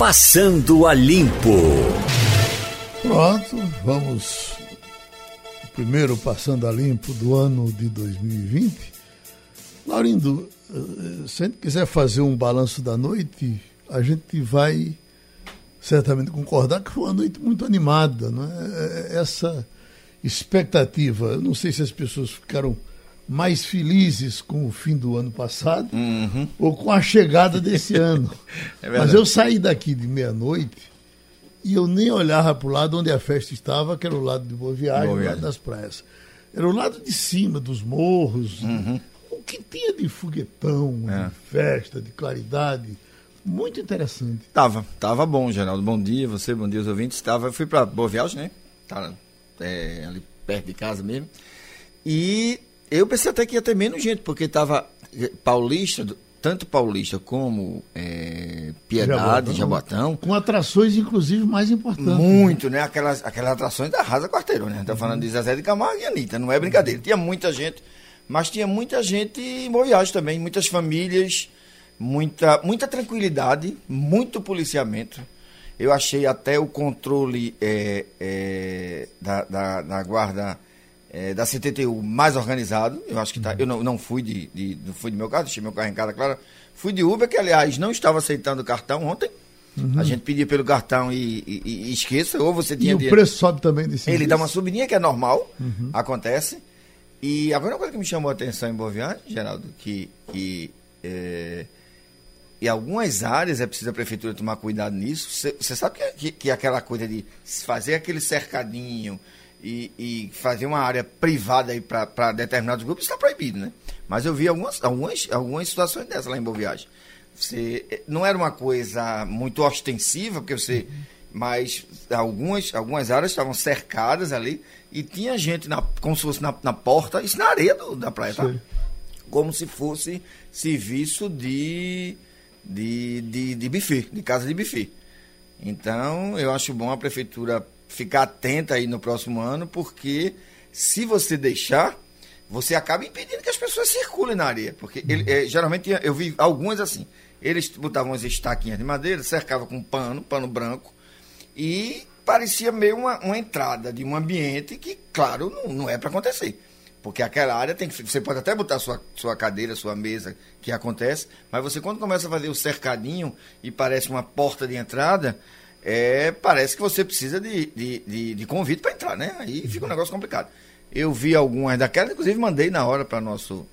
Passando a Limpo. Pronto, vamos. Primeiro Passando a Limpo do ano de 2020. Laurindo, eh, se a gente quiser fazer um balanço da noite, a gente vai certamente concordar que foi uma noite muito animada, não é? Essa expectativa, não sei se as pessoas ficaram mais felizes com o fim do ano passado uhum. ou com a chegada desse ano. É Mas eu saí daqui de meia-noite e eu nem olhava para o lado onde a festa estava, que era o lado de Boa Viagem, Boa Viagem. lado das praias. Era o lado de cima, dos morros. Uhum. O que tinha de foguetão, é. de festa, de claridade. Muito interessante. Tava, tava bom, Geraldo. Bom dia, você, bom dia, os ouvintes. Tava, eu fui para Boa Viagem, né? Tá é, ali perto de casa mesmo. E eu pensei até que ia ter menos gente, porque tava eh, paulista, tanto paulista como é, Piedade, Jabotão, Com atrações, inclusive, mais importantes. Muito, né? Aquelas, aquelas atrações da Rasa Quarteirão, né? Tá falando de Zezé de Camargo e Anitta, não é brincadeira. Tinha muita gente, mas tinha muita gente em Boa Viagem também, muitas famílias, muita, muita tranquilidade, muito policiamento. Eu achei até o controle é, é, da, da, da guarda é, da CTTU mais organizado. Eu acho que tá. Eu não, não fui de, de, não fui de meu carro, deixei meu carro em casa, claro. Fui de Uber, que aliás não estava aceitando o cartão ontem. Uhum. A gente pedia pelo cartão e, e, e, esqueça, ou você tinha. E o preço sobe também desse Ele dá uma subidinha que é normal, uhum. acontece. E agora uma coisa que me chamou a atenção em Boa Viagem, Geraldo, que, que é, em algumas áreas é preciso a prefeitura tomar cuidado nisso. Você sabe que, que, que aquela coisa de fazer aquele cercadinho, e, e fazer uma área privada aí para determinados grupos está proibido, né? Mas eu vi algumas, algumas, algumas situações dessas lá em Boa Viagem. Você, eh, não era uma coisa muito ostensiva, porque você. Mas algumas, algumas áreas estavam cercadas ali e tinha gente na, como se fosse na, na porta, isso na areia do, da praia, tá? Como se fosse serviço de, de, de, de buffet, de casa de buffet. Então, eu acho bom a prefeitura ficar atenta aí no próximo ano, porque se você deixar, você acaba impedindo que as pessoas circulem na areia. Porque ele, é, geralmente eu vi algumas assim. Eles botavam as estaquinhas de madeira, cercavam com pano, pano branco, e parecia meio uma, uma entrada de um ambiente que, claro, não, não é para acontecer. Porque aquela área tem que. Você pode até botar sua, sua cadeira, sua mesa, que acontece, mas você quando começa a fazer o cercadinho e parece uma porta de entrada, é, parece que você precisa de, de, de, de convite para entrar, né? Aí fica um negócio complicado. Eu vi algumas daquelas, inclusive mandei na hora para nosso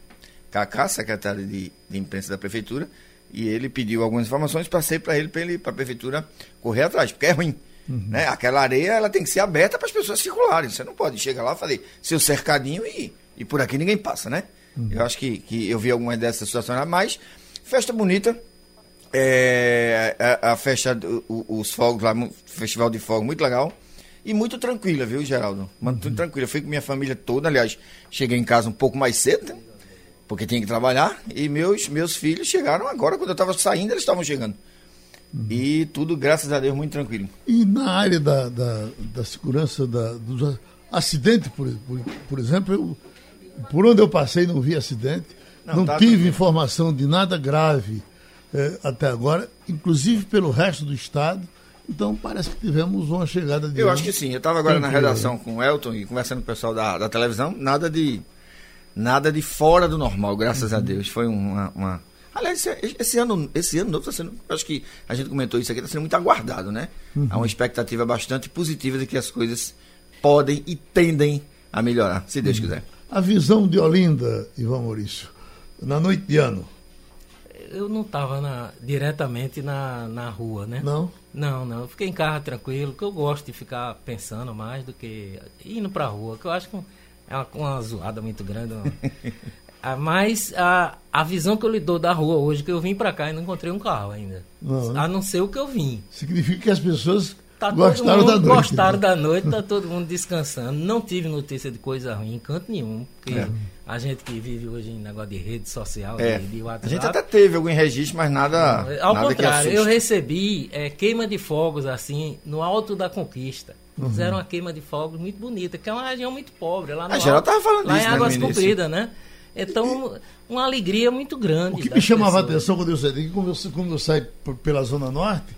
Cacá, secretário de, de imprensa da prefeitura, e ele pediu algumas informações, passei para ele, para ele, a prefeitura correr atrás, porque é ruim. Uhum. Né? Aquela areia ela tem que ser aberta para as pessoas circularem. Você não pode chegar lá e fazer seu cercadinho e, e por aqui ninguém passa, né? Uhum. Eu acho que, que eu vi algumas dessas situações, mas festa bonita, é, a, a, festa, o, os fogos lá, festival de fogos, muito legal. E muito tranquila, viu, Geraldo? Muito uhum. tranquila. Eu fui com minha família toda, aliás, cheguei em casa um pouco mais cedo, porque tinha que trabalhar. E meus, meus filhos chegaram agora, quando eu estava saindo, eles estavam chegando. Uhum. E tudo, graças a Deus, muito tranquilo. E na área da, da, da segurança da, dos acidentes, por, por, por exemplo, eu, por onde eu passei não vi acidente, não, não tá tive informação de nada grave é, até agora, inclusive pelo resto do estado. Então parece que tivemos uma chegada de. Eu acho que sim. Eu estava agora na redação com o Elton e conversando com o pessoal da, da televisão, nada de nada de fora do normal, graças uhum. a Deus. Foi uma, uma... Aliás, esse, esse, ano, esse ano novo está sendo. Acho que a gente comentou isso aqui, está sendo muito aguardado, né? Uhum. Há uma expectativa bastante positiva de que as coisas podem e tendem a melhorar, se Deus uhum. quiser. A visão de Olinda, Ivan Maurício, na noite de ano eu não estava diretamente na, na rua, né? Não? Não, não. Eu fiquei em casa tranquilo, que eu gosto de ficar pensando mais do que indo para a rua, que eu acho que é uma, uma zoada muito grande. ah, mas a, a visão que eu lhe dou da rua hoje, que eu vim para cá e não encontrei um carro ainda. Não, né? A não ser o que eu vim. Significa que as pessoas Tá gostaram da noite. Gostaram da noite, tá todo mundo descansando. Não tive notícia de coisa ruim em canto nenhum. Porque é. a gente que vive hoje em negócio de rede social, é. de, de WhatsApp. A gente até teve algum registro, mas nada. Ao nada contrário, eu recebi é, queima de fogos assim no alto da conquista. Uhum. Fizeram uma queima de fogos muito bonita, que é uma região muito pobre. Lá no a geral tava falando lá disso, em Águas Compridas, né? Então, uma alegria muito grande. O que me chamava a atenção quando eu saí quando eu, quando eu saí pela Zona Norte,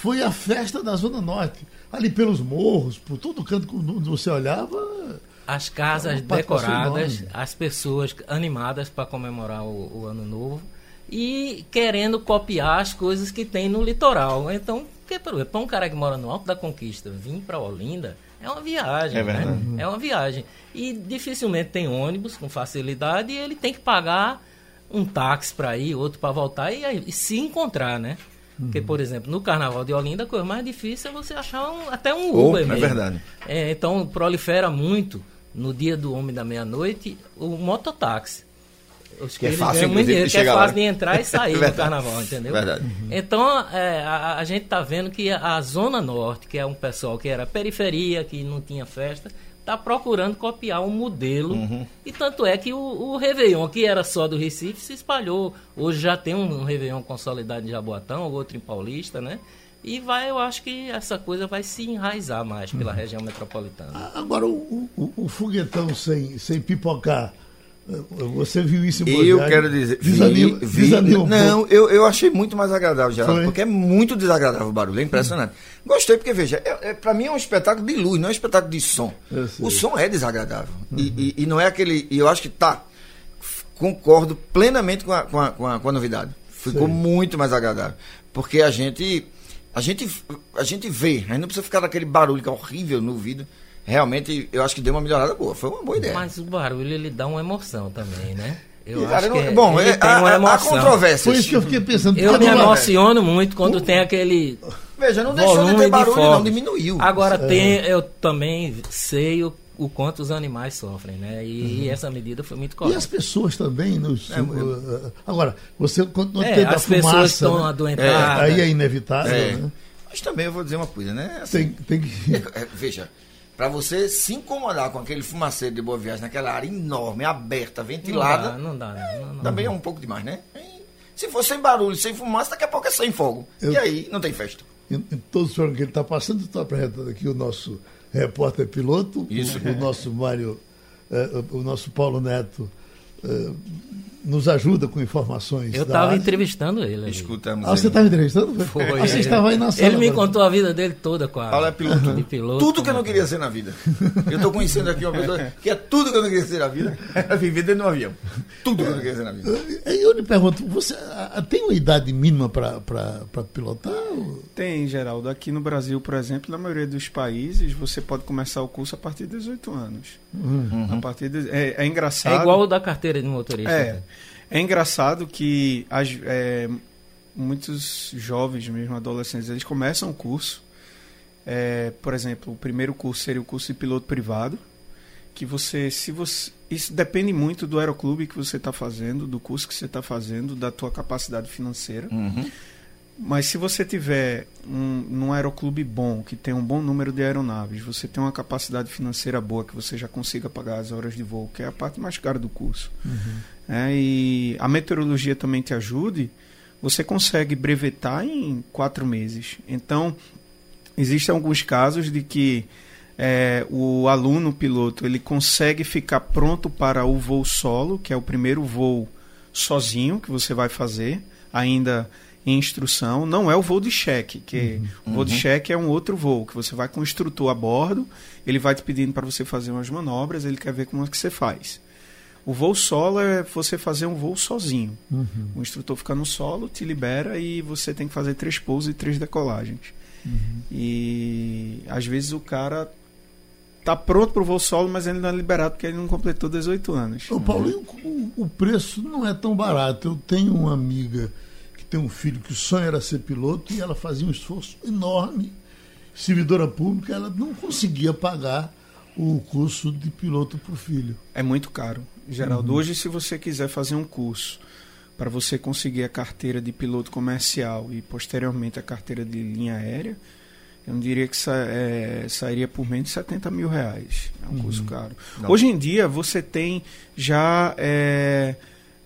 foi a festa da Zona Norte. Ali pelos morros, por todo canto onde você olhava. As casas decoradas, as pessoas animadas para comemorar o, o, Ano Novo e querendo copiar as coisas que tem no litoral. Então, exemplo, um cara que mora no Alto da Conquista vir para Olinda é uma viagem. É, né? é uma viagem. E dificilmente tem ônibus com facilidade e ele tem que pagar um táxi para ir, outro para voltar e, e, se encontrar, né? Porque, por exemplo, no Carnaval de Olinda, a coisa mais difícil é você achar um, até um Uber oh, mesmo. É verdade. É, então, prolifera muito, no dia do Homem da Meia-Noite, o mototáxi. Os que, é fácil, muito dinheiro, que é fácil de entrar e sair do carnaval, entendeu? Verdade. Uhum. Então, é, a, a, gente está vendo que a, a, Zona Norte, que é um pessoal que era periferia, que não tinha festa, está procurando copiar um modelo. Uhum. E tanto é que o, o Réveillon, que era só do Recife, se espalhou. Hoje já tem um, um Réveillon consolidado em Jaboatão, outro em Paulista, né? E vai, eu acho que essa coisa vai se enraizar mais pela uhum. região metropolitana. Agora, o, o, o foguetão sem, sem pipocar você viu isso em Eu quero dizer. Desanima, vi, vi, desanima não, eu, eu achei muito mais agradável, já porque é muito desagradável o barulho, é impressionante. Gostei, porque, veja, é, é, para mim é um espetáculo de luz, não é um espetáculo de som. O som é desagradável. Uhum. E, e, e, não é aquele. E eu acho que tá. Concordo plenamente com a, com a, com a, com a novidade. Ficou muito mais agradável. Porque a gente. A gente, a gente vê, a gente não precisa ficar naquele barulho que é horrível no ouvido realmente eu acho que deu uma melhorada boa. Foi uma boa ideia. Mas o barulho ele dá uma emoção também, né? Eu acho não, que bom, ele é, tem a, uma emoção. A controvérsia. Foi isso que eu fiquei pensando. Eu me emociono muito quando uh, tem aquele. Veja, não deixou de ter barulho, de não, diminuiu. Agora é. tem, eu também sei o, o quanto os animais sofrem, né? E, uhum. essa medida foi muito correta. E as pessoas também. Nos, é, uh, agora, você quando não é, tem as pessoas estão né? adoentadas. aí é inevitável, é. né? Mas também eu vou dizer uma coisa, né? Assim, tem, tem que... É, veja, para você se incomodar com aquele fumaceiro de Boa Viagem naquela área enorme, aberta, ventilada. Não dá, não dá. Não, não, também é um pouco demais, né? Se for sem barulho, sem fumaça, daqui a pouco é sem fogo. Eu, e aí não tem festa. Em, em todo o sonho que ele está passando, estou apresentando aqui o nosso repórter piloto, Isso. O, o nosso Mário, eh, o nosso Paulo Neto. Eh, nos ajuda com informações. Eu estava entrevistando ele. Escutamos. Ah, você estava entrevistando? Foi. Ah, você estava aí na sala. Ele me contou a vida dele toda, quase. Paulo é piloto. De piloto tudo que eu não queria ser na vida. Eu estou conhecendo aqui uma pessoa que é tudo que eu não queria ser na vida, é viver dentro de um avião. Tudo que eu não queria ser na vida. Eu lhe pergunto, você tem uma idade mínima para pilotar? Tem, Geraldo. Aqui no Brasil, por exemplo, na maioria dos países, você pode começar o curso a partir de 18 anos. Uhum. A partir de, é, é engraçado. É igual o da carteira de motorista. É. Né? É engraçado que as, é, muitos jovens, mesmo adolescentes, eles começam o curso. É, por exemplo, o primeiro curso seria o curso de piloto privado, que você, se você, isso depende muito do aeroclube que você está fazendo, do curso que você está fazendo, da tua capacidade financeira. Uhum. Mas se você tiver um, num aeroclube bom, que tem um bom número de aeronaves, você tem uma capacidade financeira boa, que você já consiga pagar as horas de voo, que é a parte mais cara do curso, uhum. é, e a meteorologia também te ajude, você consegue brevetar em quatro meses. Então, existem alguns casos de que é, o aluno piloto ele consegue ficar pronto para o voo solo, que é o primeiro voo sozinho que você vai fazer, ainda em instrução, não é o voo de cheque, que uhum. o voo de uhum. cheque é um outro voo, que você vai com o instrutor a bordo, ele vai te pedindo para você fazer umas manobras, ele quer ver como é que você faz. O voo solo é você fazer um voo sozinho. Uhum. O instrutor fica no solo, te libera e você tem que fazer três pousos e três decolagens. Uhum. E às vezes o cara tá pronto para o voo solo, mas ele não é liberado porque ele não completou 18 anos. Ô, Paulinho, o, o preço não é tão barato. Eu tenho uma amiga tem um filho que o sonho era ser piloto e ela fazia um esforço enorme. Servidora pública, ela não conseguia pagar o curso de piloto para o filho. É muito caro. Geraldo, uhum. hoje, se você quiser fazer um curso para você conseguir a carteira de piloto comercial e posteriormente a carteira de linha aérea, eu não diria que sa é, sairia por menos de 70 mil reais. É um uhum. curso caro. Não. Hoje em dia, você tem já. É,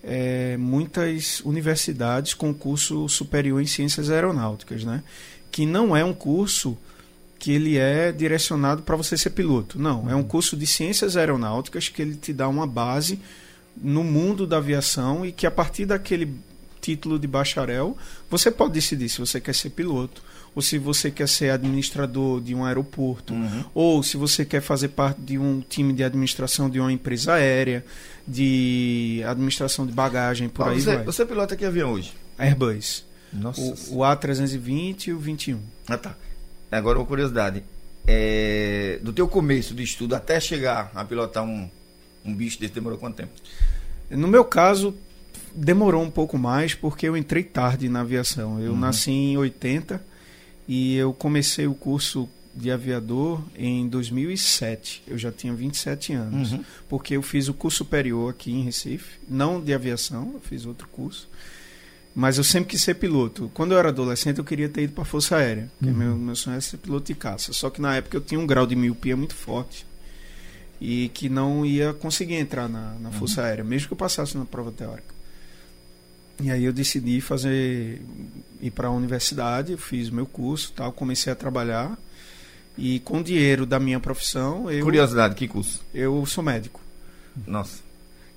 é, muitas universidades com curso superior em ciências aeronáuticas, né? Que não é um curso que ele é direcionado para você ser piloto. Não, é um uhum. curso de ciências aeronáuticas que ele te dá uma base no mundo da aviação e que a partir daquele título de bacharel, você pode decidir se você quer ser piloto, ou se você quer ser administrador de um aeroporto, Uhum. ou se você quer fazer parte de um time de administração de uma empresa aérea, de administração de bagagem, por Paulo, aí você, vai. você pilota que avião hoje? Airbus. Nossa. O, o A320 e o 21. Ah, tá. Agora uma curiosidade. É, do teu começo de estudo até chegar a pilotar um, um bicho desse demorou quanto tempo? No meu caso, demorou um pouco mais porque eu entrei tarde na aviação. Eu nasci em 80 e eu comecei o curso de aviador em 2007. Eu já tinha 27 anos. Uhum. Porque eu fiz o curso superior aqui em Recife, não de aviação, eu fiz outro curso. Mas eu sempre quis ser piloto. Quando eu era adolescente, eu queria ter ido para a Força Aérea. porque Meu, meu sonho era ser piloto de caça. Só que na época eu tinha um grau de miopia muito forte. E que não ia conseguir entrar na, na Força Aérea, mesmo que eu passasse na prova teórica. E aí eu decidi fazer ir para a universidade, eu fiz meu curso, tal, comecei a trabalhar e com o dinheiro da minha profissão eu Curiosidade, que curso? eu sou médico. Nossa.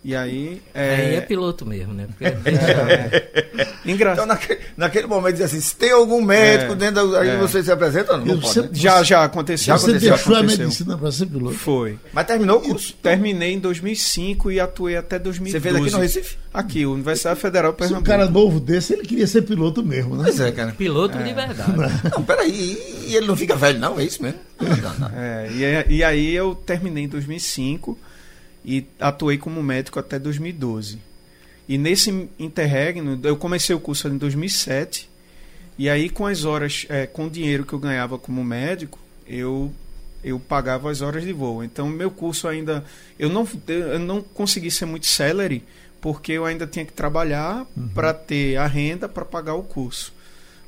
E aí Aí é é, piloto mesmo, né? Porque Então, engraçado. naquele, naquele momento, diz assim: se tem algum médico É, dentro da. Aí é. você se apresenta? Não, não Eu pode, sempre- né? Já já aconteceu. Já Você aconteceu, deixou a aconteceu. medicina para ser piloto? Foi. Mas terminou o curso. Terminei em 2005 e atuei até 2012. Você fez aqui no Recife? Aqui, Universidade Federal de Se um Pernambuco. cara novo desse, ele queria ser piloto mesmo, né? Pois é, cara. piloto de verdade. Não, peraí. E ele não fica velho, não? É isso mesmo? Não, não, não. É, e, é- e aí eu terminei em 2005 e atuei como médico até 2012. E nesse interregno, eu comecei o curso em 2007. E aí, com as horas, é, com o dinheiro que eu ganhava como médico, eu eu pagava as horas de voo. Então, meu curso ainda. Eu não, eu não consegui ser muito celery, porque eu ainda tinha que trabalhar para ter a renda para pagar o curso.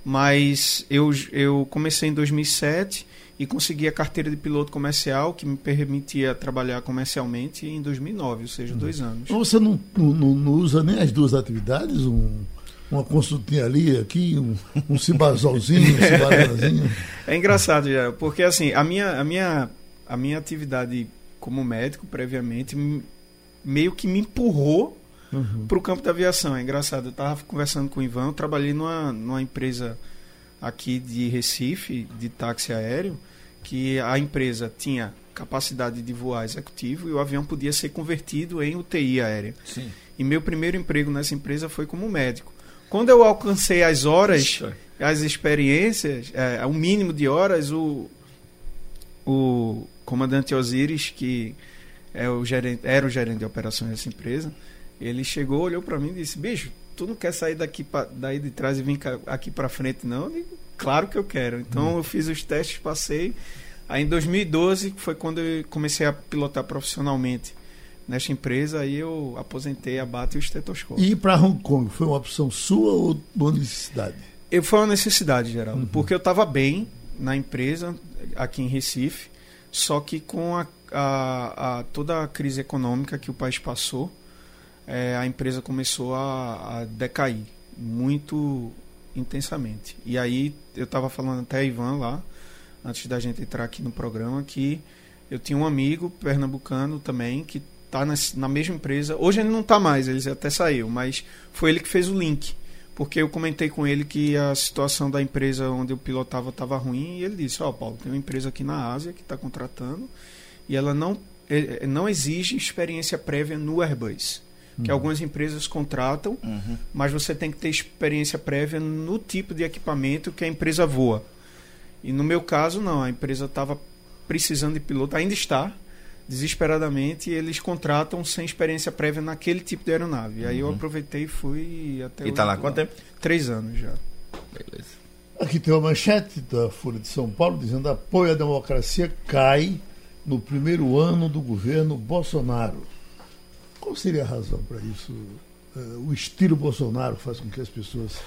Mas eu, eu comecei em 2007 e consegui a carteira de piloto comercial, que me permitia trabalhar comercialmente em 2009, ou seja, dois anos. Então você não, não, não usa nem as duas atividades? Um, uma consultinha ali, aqui, um, um cibazolzinho, um cibarazinho. É engraçado, já, porque assim, a minha, a minha, a minha atividade como médico previamente meio que me empurrou Uhum. para o campo da aviação. É engraçado, eu estava conversando com o Ivan, eu trabalhei numa, numa empresa aqui de Recife, de táxi aéreo, que a empresa tinha capacidade de voar executivo e o avião podia ser convertido em UTI aérea. Sim. E meu primeiro emprego nessa empresa foi como médico. Quando eu alcancei as horas, Ixi. as experiências, é, o mínimo de horas, o, o comandante Osiris, que é o gerente, era o gerente de operações dessa empresa, ele chegou, olhou para mim e disse: Bicho, tu não quer sair daqui pra, daí de trás e vir aqui para frente, não? Eu digo, claro que eu quero. Então eu fiz os testes, passei. Aí em 2012 foi quando eu comecei a pilotar profissionalmente nesta empresa. Aí eu aposentei a bata e o estetoscópio. E ir para Hong Kong foi uma opção sua ou uma necessidade? Eu, foi uma necessidade, Geraldo, porque eu estava bem na empresa, aqui em Recife, só que com a, a- a- toda a crise econômica que o país passou, eh, a empresa começou a, a decair muito intensamente. E aí eu estava falando até a Ivan lá, antes da gente entrar aqui no programa, que eu tinha um amigo pernambucano também que está na mesma empresa. Hoje ele não está mais, ele até saiu, mas foi ele que fez o link porque eu comentei com ele que a situação da empresa onde eu pilotava estava ruim e ele disse: Ó, Paulo, tem uma empresa aqui na Ásia que está contratando e ela não, eh, não exige experiência prévia no Airbus. Que algumas empresas contratam, Uhum. mas você tem que ter experiência prévia no tipo de equipamento que a empresa voa. E no meu caso, não, a empresa estava precisando de piloto, ainda está, desesperadamente, e eles contratam sem experiência prévia naquele tipo de aeronave. E aí eu aproveitei e fui até E tá hoje lá quanto tempo? Três anos já. Beleza. Aqui tem uma manchete da Folha de São Paulo dizendo apoio à democracia cai no primeiro ano do governo Bolsonaro. Qual seria a razão para isso? Eh, o estilo Bolsonaro faz com que as pessoas.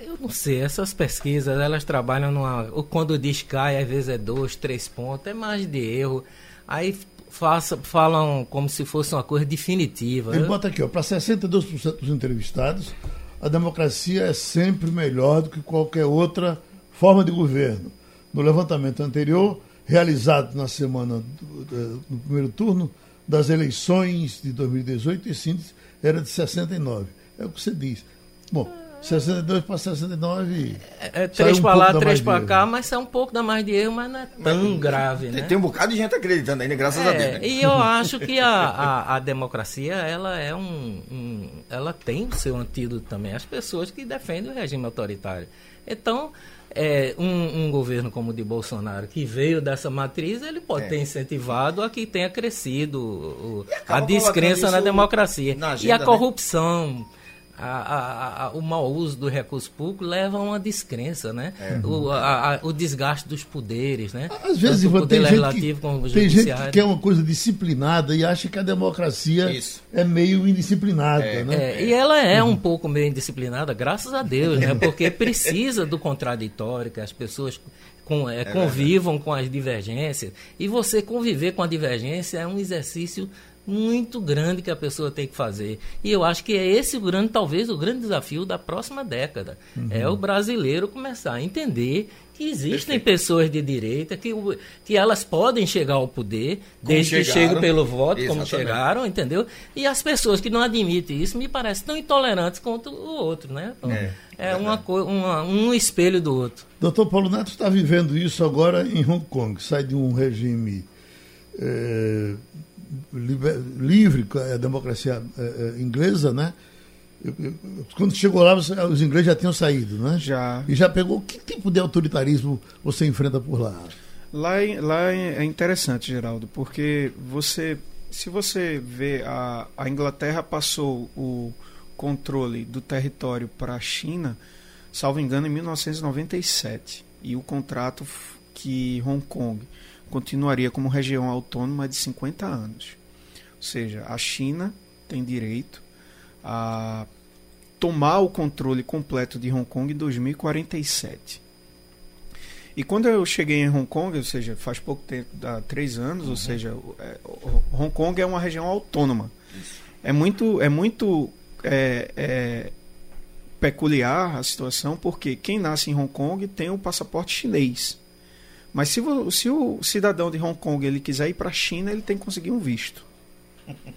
Eu não sei, essas pesquisas, elas trabalham numa. ou Quando diz cai, às vezes é dois, três pontos, é margem de erro. Aí faça, falam como se fosse uma coisa definitiva. Ele bota aqui, ó, para 62% dos entrevistados, a democracia é sempre melhor do que qualquer outra forma de governo. No levantamento anterior, realizado na semana do, do- no primeiro turno das eleições de 2018, esse índice era de 69. É o que você diz. Bom, 62 para 69. É, é três um para lá, três para cá, mas é um pouco da mais de erro, mas não é tão mas, grave, né? Tem um bocado de gente acreditando ainda, graças é, a Deus. Né? E eu acho que a, a, a, democracia, ela é um, um. Ela tem o seu antídoto também. As pessoas que defendem o regime autoritário. Então, é, um, um, governo como o de Bolsonaro, que veio dessa matriz, ele pode é. ter incentivado a que tenha crescido o, a descrença na democracia. Na e a né? corrupção. Né? A, a, a, o mau uso do recurso público leva a uma descrença, né? É. O, o, desgaste dos poderes, né? Às vezes Tanto poder tem legislativo como o Tem gente que quer uma coisa disciplinada e acha que a democracia Isso. é meio indisciplinada, é. né? É, e ela é uhum. um pouco meio indisciplinada, graças a Deus, né? Porque precisa do contraditório, que as pessoas com, é, é convivam com as divergências. E você conviver com a divergência é um exercício muito grande que a pessoa tem que fazer. E eu acho que é esse o grande, talvez, o grande desafio da próxima década. Uhum. É o brasileiro começar a entender que existem pessoas de direita, que, que elas podem chegar ao poder, como desde chegaram, que chegam pelo voto, exatamente. como chegaram, entendeu? E as pessoas que não admitem isso me parecem tão intolerantes quanto o outro, né? Então, é, é uma, uma, um espelho do outro. Doutor Paulo Neto está vivendo isso agora em Hong Kong, sai de um regime é, livre, a democracia é, é, inglesa, né? Quando chegou lá, os ingleses já tinham saído, né? Já. E já pegou. Que tipo de autoritarismo você enfrenta por lá? Lá, lá é interessante, Geraldo, porque você, se você vê, a, a Inglaterra passou o controle do território para a China, salvo engano, em 1997. E o contrato que Hong Kong continuaria como região autônoma de 50 anos. Ou seja, a China tem direito a tomar o controle completo de Hong Kong em 2047. E quando eu cheguei em Hong Kong, ou seja, faz pouco tempo, há três anos, uhum. ou seja, é, Hong Kong é uma região autônoma. Isso. É muito, é muito é, é, peculiar a situação, porque quem nasce em Hong Kong tem o passaporte chinês. Mas se, se o cidadão de Hong Kong ele quiser ir para a China, ele tem que conseguir um visto.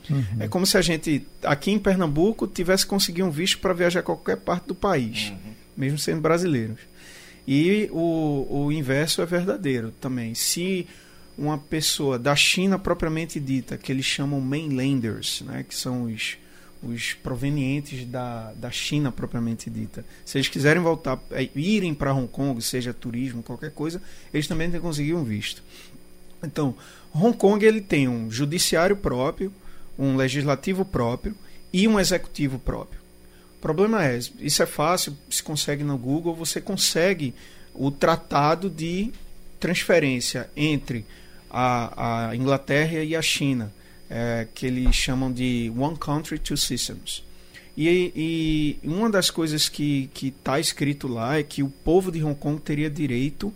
Uhum. É como se a gente, aqui em Pernambuco, tivesse conseguido um visto para viajar a qualquer parte do país, uhum. mesmo sendo brasileiros. E o, o inverso é verdadeiro também. Se uma pessoa da China propriamente dita, que eles chamam mainlanders, né, que são os os provenientes da, da China propriamente dita. Se eles quiserem voltar, é, irem para Hong Kong, seja turismo, qualquer coisa, eles também têm que conseguir um visto. Então, Hong Kong ele tem um judiciário próprio, um legislativo próprio e um executivo próprio. O problema é, isso é fácil, se consegue no Google, você consegue o tratado de transferência entre a, a Inglaterra e a China é, que eles chamam de One Country, Two Systems. E, e uma das coisas que está escrito lá é que o povo de Hong Kong teria direito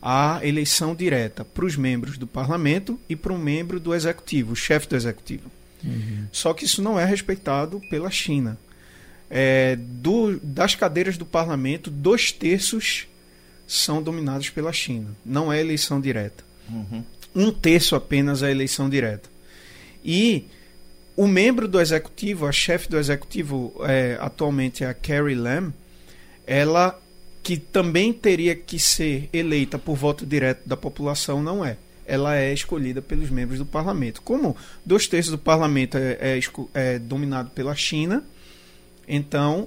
à eleição direta para os membros do parlamento e para um membro do executivo, o chefe do executivo. Uhum. Só que isso não é respeitado pela China. É, do, das cadeiras do parlamento, dois terços são dominados pela China. Não é eleição direta. Uhum. Um terço apenas é eleição direta. E o membro do executivo, a chefe do executivo é, atualmente é a Carrie Lam, ela que também teria que ser eleita por voto direto da população, não é. Ela é escolhida pelos membros do parlamento. Como dois terços do parlamento é, é, é dominado pela China, então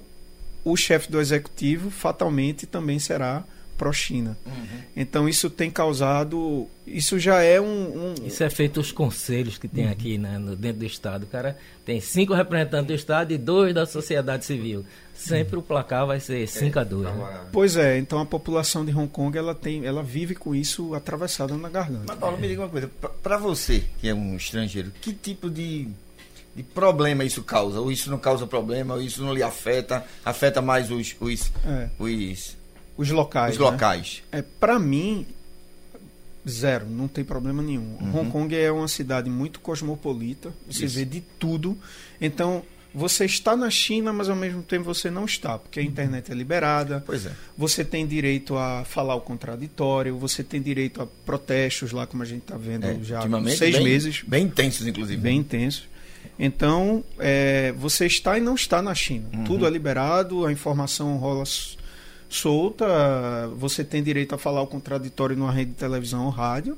o chefe do executivo fatalmente também será pró-China. Uhum. Então isso tem causado. Isso já é um. um... Isso é feito os conselhos que tem uhum. aqui né, no, dentro do Estado. O cara tem cinco representantes do Estado e dois da sociedade civil. Sempre uhum. o placar vai ser 5 é, a 2. Né? Pois é, então a população de Hong Kong ela, tem, ela vive com isso atravessada na garganta. Mas Paulo, me diga uma coisa, para você, que é um estrangeiro, que tipo de de problema isso causa? Ou isso não causa problema? Ou isso não lhe afeta? Afeta mais os, os, é. os os locais. Os né? locais. É, para mim, zero, não tem problema nenhum. Uhum. Hong Kong é uma cidade muito cosmopolita, você Isso. vê de tudo. Então, você está na China, mas ao mesmo tempo você não está, porque a uhum. internet é liberada. Pois é. Você tem direito a falar o contraditório, você tem direito a protestos lá, como a gente está vendo é, já há seis bem, meses. Bem intensos, inclusive. Bem intensos. Então, é, você está e não está na China. Uhum. Tudo é liberado, a informação rola solta, você tem direito a falar o contraditório numa rede de televisão ou rádio.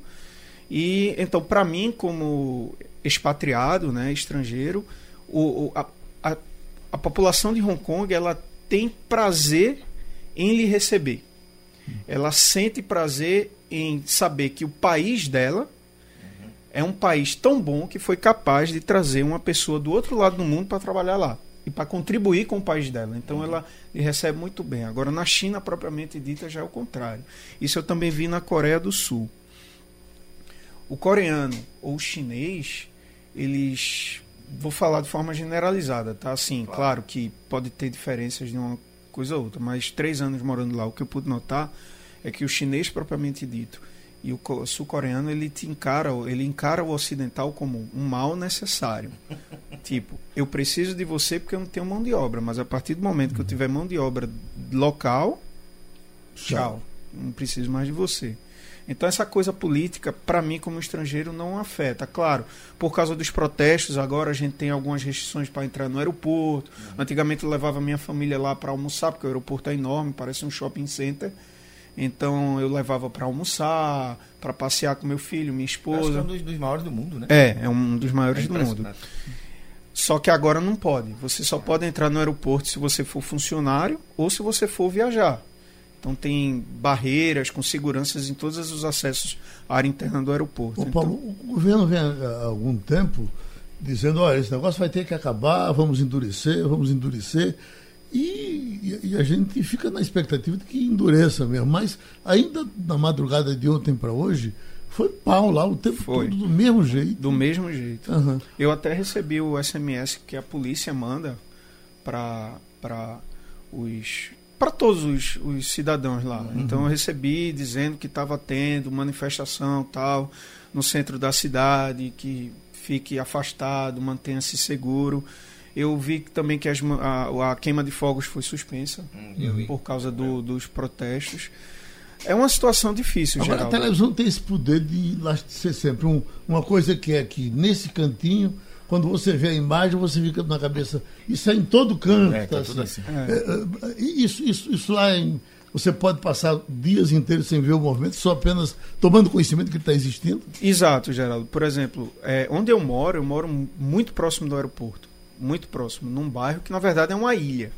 E então, para mim, como expatriado, né, estrangeiro, o, o- a, a, a população de Hong Kong ela tem prazer em lhe receber. Ela sente prazer em saber que o país dela é um país tão bom que foi capaz de trazer uma pessoa do outro lado do mundo para trabalhar lá e para contribuir com o país dela. Então ela lhe recebe muito bem. Agora na China propriamente dita já é o contrário. Isso eu também vi na Coreia do Sul. O coreano ou o chinês, eles vou falar de forma generalizada, tá? Assim, claro, que pode ter diferenças de uma coisa a outra, mas três anos morando lá, o que eu pude notar é que o chinês propriamente dito e o co- sul-coreano ele te encara, ele encara o ocidental como um mal necessário. tipo, eu preciso de você porque eu não tenho mão de obra, mas a partir do momento que eu tiver mão de obra local, tchau, não preciso mais de você. Então essa coisa política, para mim como estrangeiro, não afeta. Claro, por causa dos protestos, agora a gente tem algumas restrições para entrar no aeroporto. Antigamente eu levava minha família lá para almoçar, porque o aeroporto é enorme, parece um shopping center. Então eu levava para almoçar, para passear com meu filho, minha Acho que é um esposa. dos, dos maiores do mundo, né? É, é um dos maiores É do mundo. Só que agora não pode. Você só pode entrar no aeroporto se você for funcionário ou se você for viajar. Então tem barreiras com seguranças em todos os acessos à área interna do aeroporto. Ô, Então, Paulo, o governo vem há há algum tempo dizendo, olha, esse negócio vai ter que acabar, vamos endurecer, vamos endurecer. E, e a gente fica na expectativa de que endureça mesmo. Mas ainda na madrugada de ontem para hoje, foi pau lá o tempo Foi. todo do mesmo jeito. do mesmo jeito. Aham. Eu até recebi o SMS que a polícia manda para para os para todos os, os cidadãos lá. Então eu recebi dizendo que estava tendo manifestação tal no centro da cidade, que fique afastado, mantenha-se seguro. Eu vi que também que as a, a queima de fogos foi suspensa Hum, vi. por causa do- dos protestos. É uma situação difícil, Agora a Geraldo. televisão tem esse poder de ser sempre um- uma coisa que é que nesse cantinho, quando você vê a imagem, você fica na cabeça. Isso é em todo canto. É, tá assim. tudo assim. É. É, isso, isso, isso lá em. Você pode passar dias inteiros sem ver o movimento, só apenas tomando conhecimento que ele está existindo. Exato, Geraldo. Por exemplo, é, onde eu moro, eu moro mu- muito próximo do aeroporto. Muito próximo, num bairro que na verdade é uma ilha.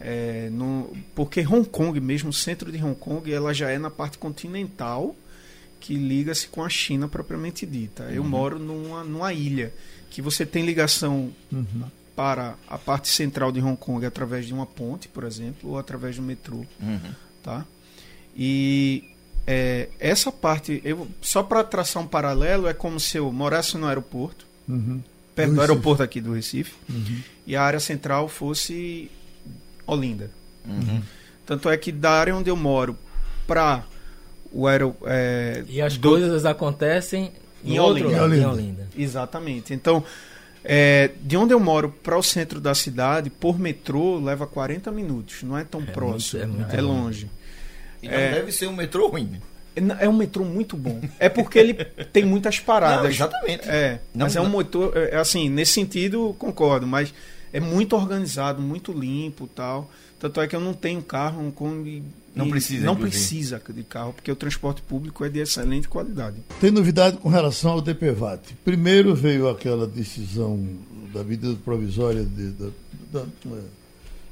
É, no- porque Hong Kong, mesmo o centro de Hong Kong, ela já é na parte continental que liga-se com a China propriamente dita. Eu moro numa, numa ilha que você tem ligação para a parte central de Hong Kong através de uma ponte, por exemplo, ou através do metrô Uhum. tá? E é, essa parte, eu, só para traçar um paralelo, é como se eu morasse no aeroporto, Uhum. perto Do do aeroporto aqui do Recife, Uhum. e a área central fosse Olinda. Uhum. Tanto é que da área onde eu moro para o aero, é, E as do- coisas acontecem Em em outro Olinda. lado, Em Olinda. Exatamente. Então, é, de onde eu moro para o centro da cidade, por metrô, leva 40 minutos. Não é tão próximo. muito- é muito é longe. E não É. deve ser um metrô ruim. É é um metrô muito bom. É porque ele tem muitas paradas. Não, exatamente. É, Não, mas é um não. motor, é, é assim, nesse sentido, concordo, mas é muito organizado, muito limpo tal. Tanto é que eu não tenho carro, Não e precisa, Não inclusive. precisa de carro, porque o transporte público é de excelente qualidade. Tem novidade com relação ao DPVAT. Primeiro veio aquela decisão da medida provisória de- da, da-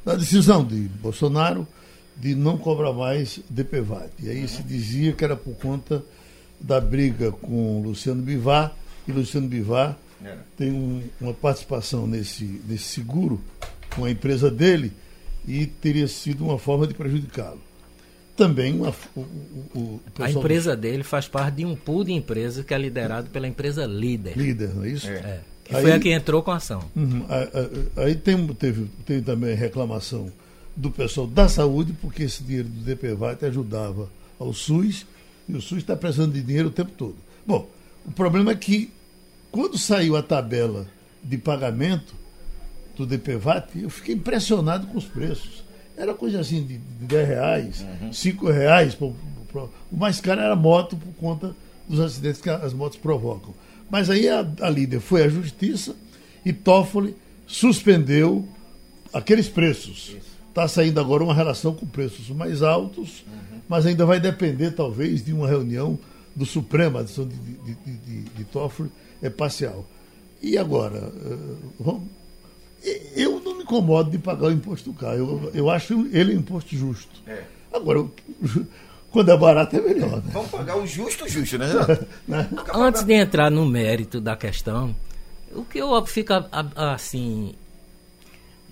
da decisão de Bolsonaro de não cobrar mais DPVAT. E aí se dizia que era por conta da briga com Luciano Bivar, e Luciano Bivar Tem um- uma participação nesse, nesse seguro com a empresa dele e teria sido uma forma de prejudicá-lo. Também uma, o, o- o A pessoal do empresa dele faz parte de um pool de empresas que é liderado pela empresa líder. líder, não é isso? É. É, que Aí- foi a que entrou com a ação. Uhum. A- a- Aí tem, teve, tem também reclamação do pessoal da saúde, porque esse dinheiro do DPVAT ajudava ao SUS, e o SUS está precisando de dinheiro o tempo todo. Bom, o problema é que quando saiu a tabela de pagamento do DPVAT, eu fiquei impressionado com os preços. Era coisa assim de, de 10 reais, 5 reais. pro- pro- o mais caro era a moto por conta dos acidentes que as motos provocam. Mas aí a, a líder foi à justiça E Toffoli suspendeu aqueles preços. Está saindo agora uma relação com preços mais altos, uhum. mas ainda vai depender, talvez, de uma reunião do Supremo. A decisão de, de, de, de Toffoli é parcial. E agora? Vamos, eu não me incomodo de pagar o imposto do carro. Eu, eu acho ele um imposto justo. É. Agora, quando é barato é melhor. Né? Vamos pagar o justo, justo, né? né? Antes de entrar no mérito da questão, o que eu fico assim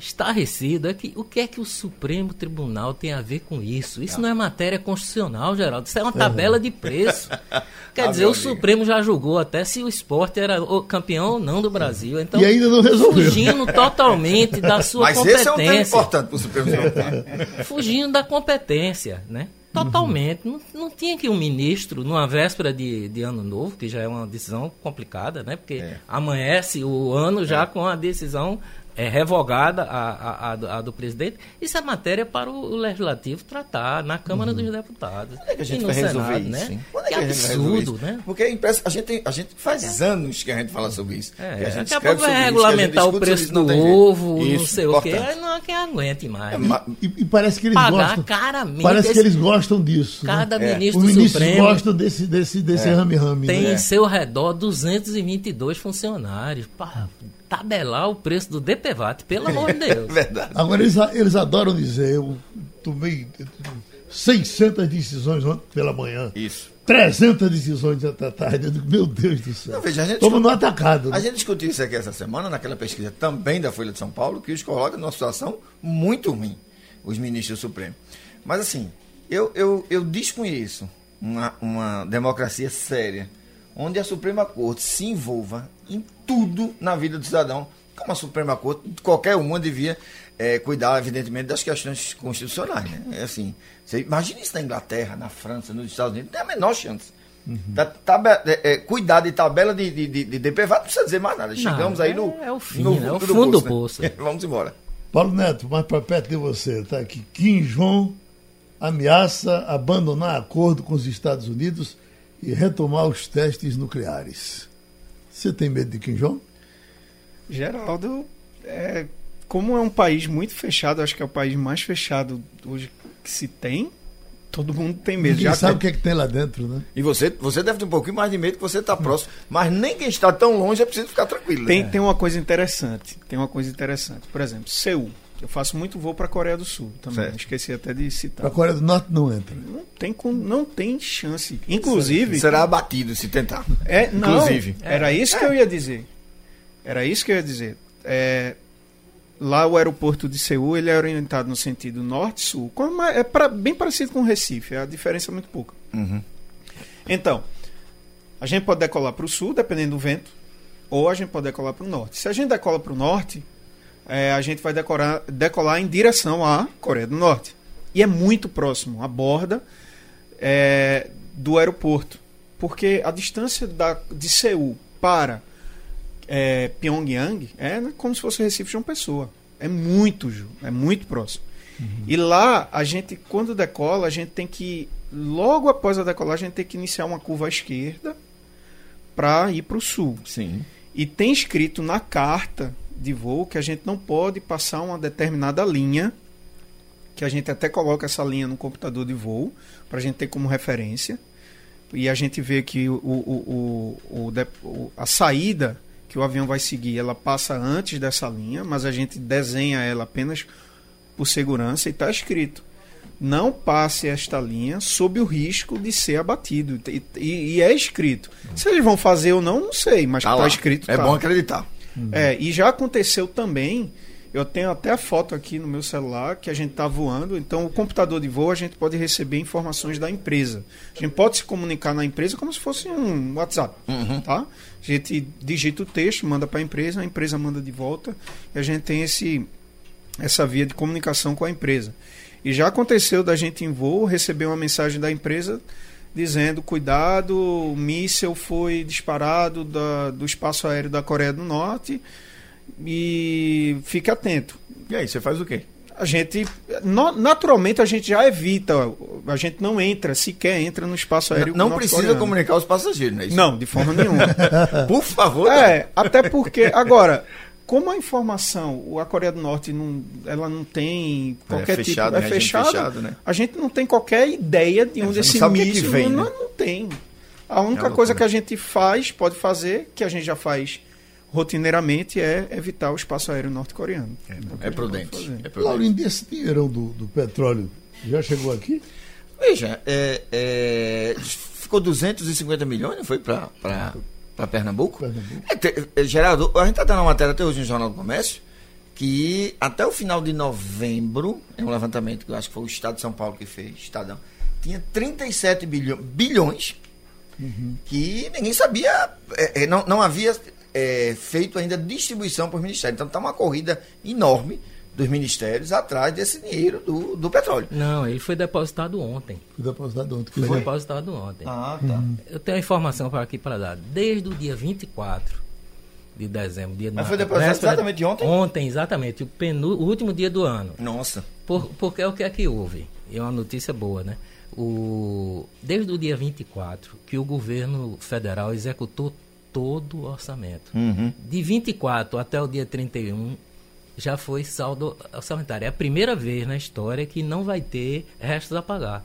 estarrecido é que o que é que o Supremo Tribunal tem a ver com isso? Isso não é matéria constitucional, Geraldo. Isso é uma tabela de preço. Quer ah, dizer, o amigo. Supremo já julgou até se o esporte era o campeão ou não do Brasil. Então, e ainda não resolveu. Fugindo totalmente da sua Mas competência. Mas esse é um tema importante para o Supremo Tribunal. Fugindo da competência, né? Totalmente. Uhum. Não, não tinha que um ministro, numa véspera de, de ano novo, que já é uma decisão complicada, né? Porque é. amanhece o ano já é. com a decisão é revogada a, a, a, do presidente, isso é matéria para o legislativo tratar na Câmara uhum. dos Deputados. Quando é que a gente vai Senado, resolver isso? Né? Quando é que, que absurdo, né? Porque a, gente, a gente faz é. anos que a gente fala sobre isso. É, que a gente daqui a pouco vai regulamentar o preço do ovo, isso, não sei importante. o quê. Não quem aguente mais. É, e, e, parece que eles Pagar gostam. caramente. Parece que eles gostam disso. Né? Cada né? ministro Os ministros Supremo gostam desse, desse, desse é. rame-rame. Tem né? em seu redor 222 funcionários. Pá, tabelar o preço do DPVAT, pelo amor de Deus. Verdade. Agora, eles, eles adoram dizer, eu tomei 600 decisões ontem pela manhã. Isso. 300 decisões até tarde. Digo, meu Deus do céu. Não, veja, a gente Estamos no atacado. Né? A gente discutiu isso aqui essa semana, naquela pesquisa também da Folha de São Paulo, que os coloca numa situação muito ruim, os ministros do Supremo. Mas assim, eu, eu, eu desconheço uma, uma democracia séria onde a Suprema Corte se envolva em tudo na vida do cidadão, como a Suprema Corte, qualquer uma devia é, cuidar, evidentemente, das questões constitucionais. Né? É assim, você imagina isso na Inglaterra, na França, nos Estados Unidos, não tem a menor chance. Uhum. Da, é, é, cuidar de tabela de, de, de, de DPVAT não precisa dizer mais nada. Chegamos não, aí no, é, o fim, no, né? é o fundo do poço. Né? Vamos embora. Paulo Neto, mais para perto de você, está aqui. Kim Jong ameaça abandonar acordo com os Estados Unidos e retomar os testes nucleares. Você tem medo de Kim Jong? Geraldo, é, como é um país muito fechado, acho que é o país mais fechado hoje que se tem, todo mundo tem medo. Ninguém Já sabe o que, é que tem lá dentro, né? E você, você deve ter um pouquinho mais de medo que você está próximo. Mas nem quem está tão longe é preciso ficar tranquilo. Tem, né? tem uma coisa interessante. Tem uma coisa interessante. Por exemplo, Seul. Eu faço muito voo para a Coreia do Sul também. Certo. Esqueci até de citar. Para a Coreia do Norte não entra. Não tem, não tem chance. Inclusive. Será abatido se tentar. É, não, Inclusive. Era isso é. que eu ia dizer. Era isso que eu ia dizer. É, lá o aeroporto de Seul ele é orientado no sentido norte-sul. É pra, bem parecido com o Recife. A diferença é muito pouca. Uhum. Então, a gente pode decolar para o sul, dependendo do vento, ou a gente pode decolar para o norte. Se a gente decola para o norte, é, a gente vai decorar, decolar em direção à Coreia do Norte. E é muito próximo, a borda é, do aeroporto. Porque a distância da, de Seul para é, Pyongyang é como se fosse o Recife de uma pessoa. É muito, é muito próximo. Uhum. E lá, a gente, quando decola, a gente tem que, logo após a decolagem, a gente tem que iniciar uma curva à esquerda para ir para o sul. Sim. E tem escrito na carta de voo que a gente não pode passar uma determinada linha, que a gente até coloca essa linha no computador de voo, para a gente ter como referência. E a gente vê que o, o, o, o, a saída que o avião vai seguir, ela passa antes dessa linha, mas a gente desenha ela apenas por segurança e está escrito não passe esta linha sob o risco de ser abatido. E, e, e é escrito. Se eles vão fazer ou não, não sei, mas está tá escrito. É tá. bom acreditar. Uhum. É, e já aconteceu também. Eu tenho até a foto aqui no meu celular que a gente está voando. Então, o computador de voo a gente pode receber informações da empresa. A gente pode se comunicar na empresa como se fosse um WhatsApp, uhum. tá? A gente digita o texto, manda para a empresa, a empresa manda de volta e a gente tem esse essa via de comunicação com a empresa. E já aconteceu da gente em voo receber uma mensagem da empresa dizendo: cuidado, o míssil foi disparado da, do espaço aéreo da Coreia do Norte e fique atento. E aí, você faz o quê? A gente, naturalmente, a gente já evita, a gente não entra, sequer entra no espaço aéreo. Não, não precisa comunicar os passageiros, não é isso? Não, de forma nenhuma. Por favor. É, até porque, agora, como a informação, a Coreia do Norte não, ela não tem qualquer é fechado, tipo, é fechado, fechado né? a gente não tem qualquer ideia de onde esse míssil vem, não, né? não, tem. A única é coisa que a gente faz, pode fazer, que a gente já faz rotineiramente, é evitar o espaço aéreo norte-coreano. É, é, prudente. é prudente. Laurindo, esse dinheirão do, do petróleo já chegou aqui? Veja, é, é, ficou 250 milhões, não foi para para Pernambuco. Pernambuco. É, é, Geraldo, a gente está dando uma matéria até hoje no Jornal do Comércio que até o final de novembro, é um levantamento que eu acho que foi o Estado de São Paulo que fez, Estadão, tinha 37 bilhões, bilhões uhum. que ninguém sabia, é, é, não, não havia é, feito ainda distribuição para os ministérios. Então está uma corrida enorme dos ministérios atrás desse dinheiro do, do petróleo. Não, ele foi depositado ontem. Foi depositado ontem. Foi, foi? depositado ontem. Ah, tá. Uhum. Eu tenho a informação para aqui para dar. Desde o dia 24 de dezembro, dia Mas foi depositado exatamente de ontem? Ontem, exatamente. O, penu, o último dia do ano. Nossa. Por, porque é o que é que houve. E é uma notícia boa, né? O, desde o dia 24, que o governo federal executou todo o orçamento. Uhum. De 24 até o dia 31, já foi saldo orçamentário. É a primeira vez na história que não vai ter restos a pagar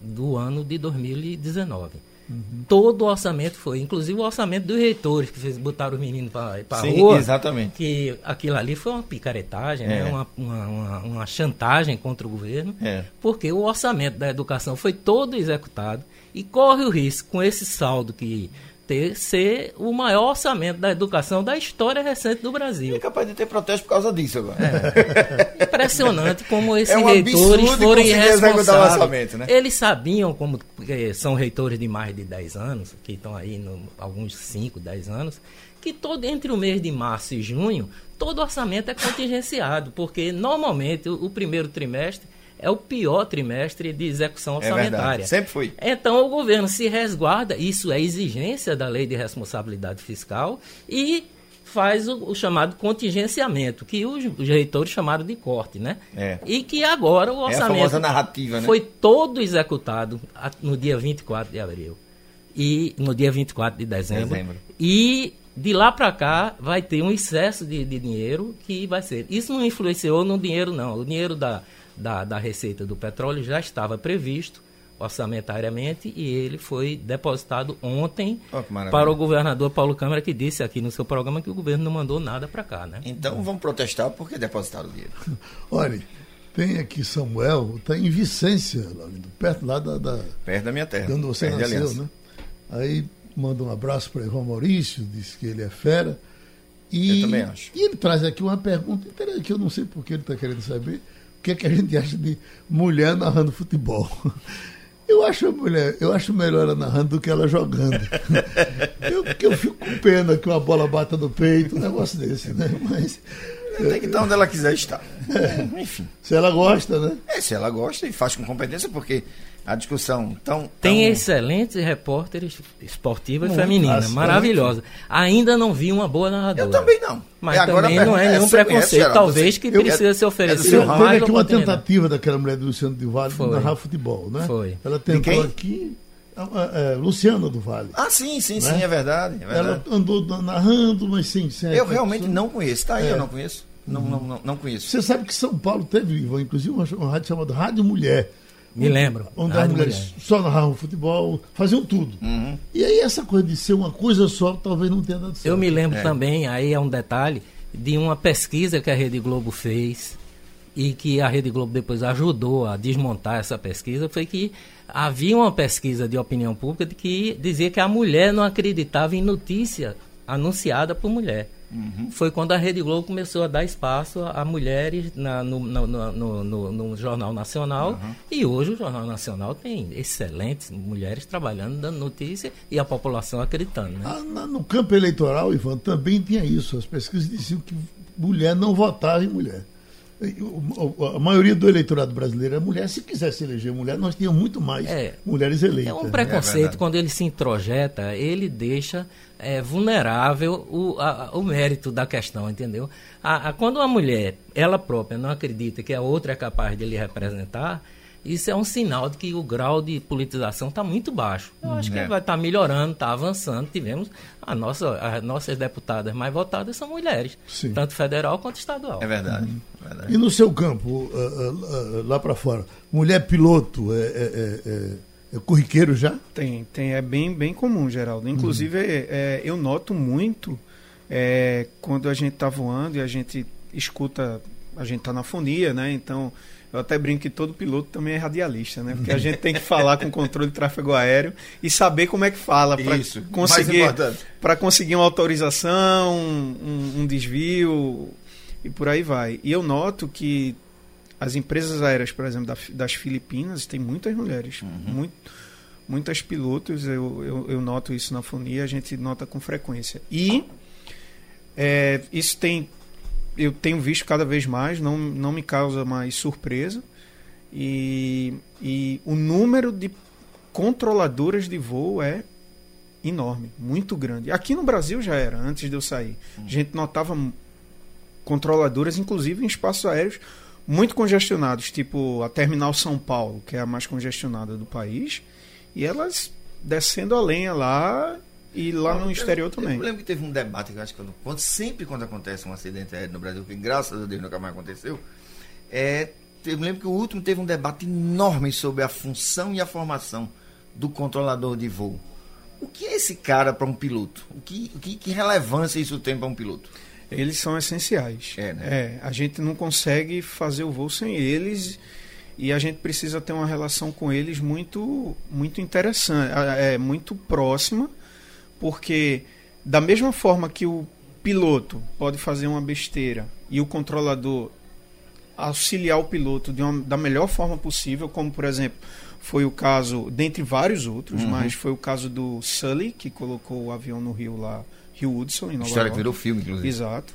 do ano de 2019. Uhum. Todo o orçamento foi, inclusive o orçamento dos reitores, que fez, botaram os meninos para a rua. exatamente. Que aquilo ali foi uma picaretagem, né? é. né? uma, uma, uma, uma, chantagem contra o governo, é. porque o orçamento da educação foi todo executado e corre o risco, com esse saldo que ter ser o maior orçamento da educação da história recente do Brasil. É capaz de ter protesto por causa disso agora. É. Impressionante como esses é um reitores foram irresponsáveis. Né? Eles sabiam como são reitores de mais de 10 anos, que estão aí no, alguns 5, 10 anos, que todo entre o mês de março e junho, todo orçamento é contingenciado, porque normalmente o, o primeiro trimestre é o pior trimestre de execução é orçamentária. É Sempre foi. Então o governo se resguarda, isso é exigência da lei de responsabilidade fiscal e faz o, o chamado contingenciamento, que os, os, reitores chamaram de corte, né? É. E que agora o orçamento é narrativa, né? foi todo executado no dia 24 de abril e no dia 24 de dezembro. dezembro. E de lá para cá vai ter um excesso de, de dinheiro que vai ser. Isso não influenciou no dinheiro, não. O dinheiro da da, da receita do petróleo já estava previsto orçamentariamente e ele foi depositado ontem oh, para o governador Paulo Câmara que disse aqui no seu programa que o governo não mandou nada para cá, né? Então vamos protestar porque depositaram o dinheiro. Olha, tem aqui Samuel, está em Vicência, perto lá da, da, perto da minha terra. Onde você nasceu, né? Aí manda um abraço para Ivan Maurício, diz que ele é fera. E, Eu também acho. E ele traz aqui uma pergunta que eu não sei porque ele está querendo saber que, é que a gente acha de mulher narrando futebol. Eu acho mulher, eu acho melhor ela narrando do que ela jogando. Eu, eu fico com pena que uma bola bata no peito, um negócio desse, né? Mas. Tem que estar onde ela quiser estar. É, Enfim. Se ela gosta, né? É, se ela gosta e faz com competência, porque a discussão tão. Tem tão... excelentes repórteres esportiva e feminina, maravilhosa. Ainda não vi uma boa narradora. Eu também não. Mas também não é nenhum preconceito. Talvez que precisa ser oferecido é mais. Teve aqui uma tentativa daquela mulher do Luciano do Vale de narrar futebol, né? Foi. Ela tentou aqui. É, é, Luciana do Vale. Ah, sim, sim, né? sim, é verdade, é verdade, Ela andou narrando, mas sim, sim Eu realmente não conheço. Tá aí, é. eu não conheço. Não, não, não, não, conheço. Você sabe que São Paulo teve, inclusive, uma, uma rádio chamada Rádio Mulher. Me lembro. Onde as mulheres mulher. só narravam futebol, faziam tudo. Uhum. E aí essa coisa de ser uma coisa só talvez não tenha dado certo. Eu me lembro é. também, aí é um detalhe, de uma pesquisa que a Rede Globo fez e que a Rede Globo depois ajudou a desmontar essa pesquisa, foi que havia uma pesquisa de opinião pública de que dizia que a mulher não acreditava em notícia anunciada por mulher. Uhum. Foi quando a Rede Globo começou a dar espaço a, mulheres na, no, no, no, no, Jornal Nacional. Uhum. E hoje o Jornal Nacional tem excelentes mulheres trabalhando, dando notícia e a população acreditando. Né? Ah, no campo eleitoral, Ivan, também tinha isso. As pesquisas diziam que mulher não votava em mulher. A maioria do eleitorado brasileiro é mulher. Se quisesse eleger mulher, nós tínhamos muito mais é, mulheres eleitas. É um preconceito, é quando ele se introjeta, ele deixa é, vulnerável o, a, o mérito da questão, entendeu? A, a, quando uma mulher, ela própria, não acredita que a outra é capaz de lhe representar, isso é um sinal de que o grau de politização está muito baixo. Eu acho que É. vai estar melhorando, está avançando. Tivemos a nossa, as nossas deputadas mais votadas são mulheres, Sim. tanto federal quanto estadual. É verdade. verdade. E no seu campo, ah, ah, ah, lá para fora, mulher piloto é, é- é- é- é corriqueiro já? Tem, tem, é bem, bem comum, Geraldo. Inclusive, é, eu noto muito é, quando a gente está voando e a gente escuta, a gente está na fonia, né? Então, eu até brinco que todo piloto também é radialista, né? Porque a gente tem que falar com o controle de tráfego aéreo e saber como é que fala para conseguir importante. para conseguir uma autorização, um, um desvio e por aí vai. E eu noto que as empresas aéreas, por exemplo, da- das Filipinas, tem muitas mulheres, muito, muitas pilotos. Eu, eu, eu noto isso na fonia, a gente nota com frequência. E é, isso tem, eu tenho visto cada vez mais, não, não me causa mais surpresa. E, e o número de controladoras de voo é enorme, muito grande. Aqui no Brasil já era, antes de eu sair. A gente notava controladoras, inclusive em espaços aéreos muito congestionados, tipo a Terminal São Paulo, que é a mais congestionada do país, e elas descendo a lenha lá e lá no exterior também. Eu lembro que teve um debate que eu acho que quando- sempre quando acontece um acidente aéreo no Brasil, que graças a Deus nunca mais aconteceu, é, eu lembro que o último teve um debate enorme sobre a função e a formação do controlador de voo. O que é esse cara para um piloto? O que, o que, que relevância isso tem para um piloto? Eles são essenciais. É, né? É, a gente não consegue fazer o voo sem eles e a gente precisa ter uma relação com eles muito, muito interessante, é, muito próxima, porque da mesma forma que o piloto pode fazer uma besteira e o controlador auxiliar o piloto uma, da melhor forma possível, como por exemplo foi o caso, dentre vários outros, Uhum. mas foi o caso do Sully, que colocou o avião no Rio lá, Rio Hudson, em Nova História York. que virou filme, inclusive. Exato.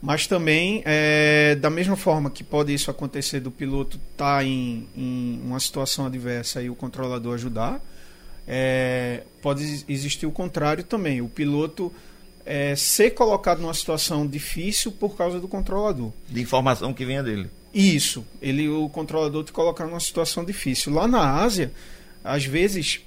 Mas também, é, da mesma forma que pode isso acontecer do piloto estar em, em uma situação adversa e o controlador ajudar, é, pode ex- existir o contrário também. O piloto é, ser colocado numa situação difícil por causa do controlador. De informação que venha dele. Isso, ele, o controlador te colocar numa situação difícil. Lá na Ásia, às vezes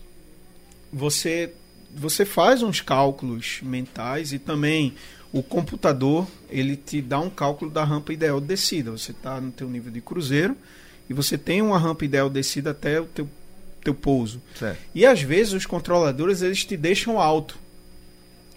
você você faz uns cálculos mentais e também o computador ele te dá um cálculo da rampa ideal de descida. Você está no teu nível de cruzeiro e você tem uma rampa ideal de descida até o teu, teu pouso. Certo. E às vezes os controladores eles te deixam alto.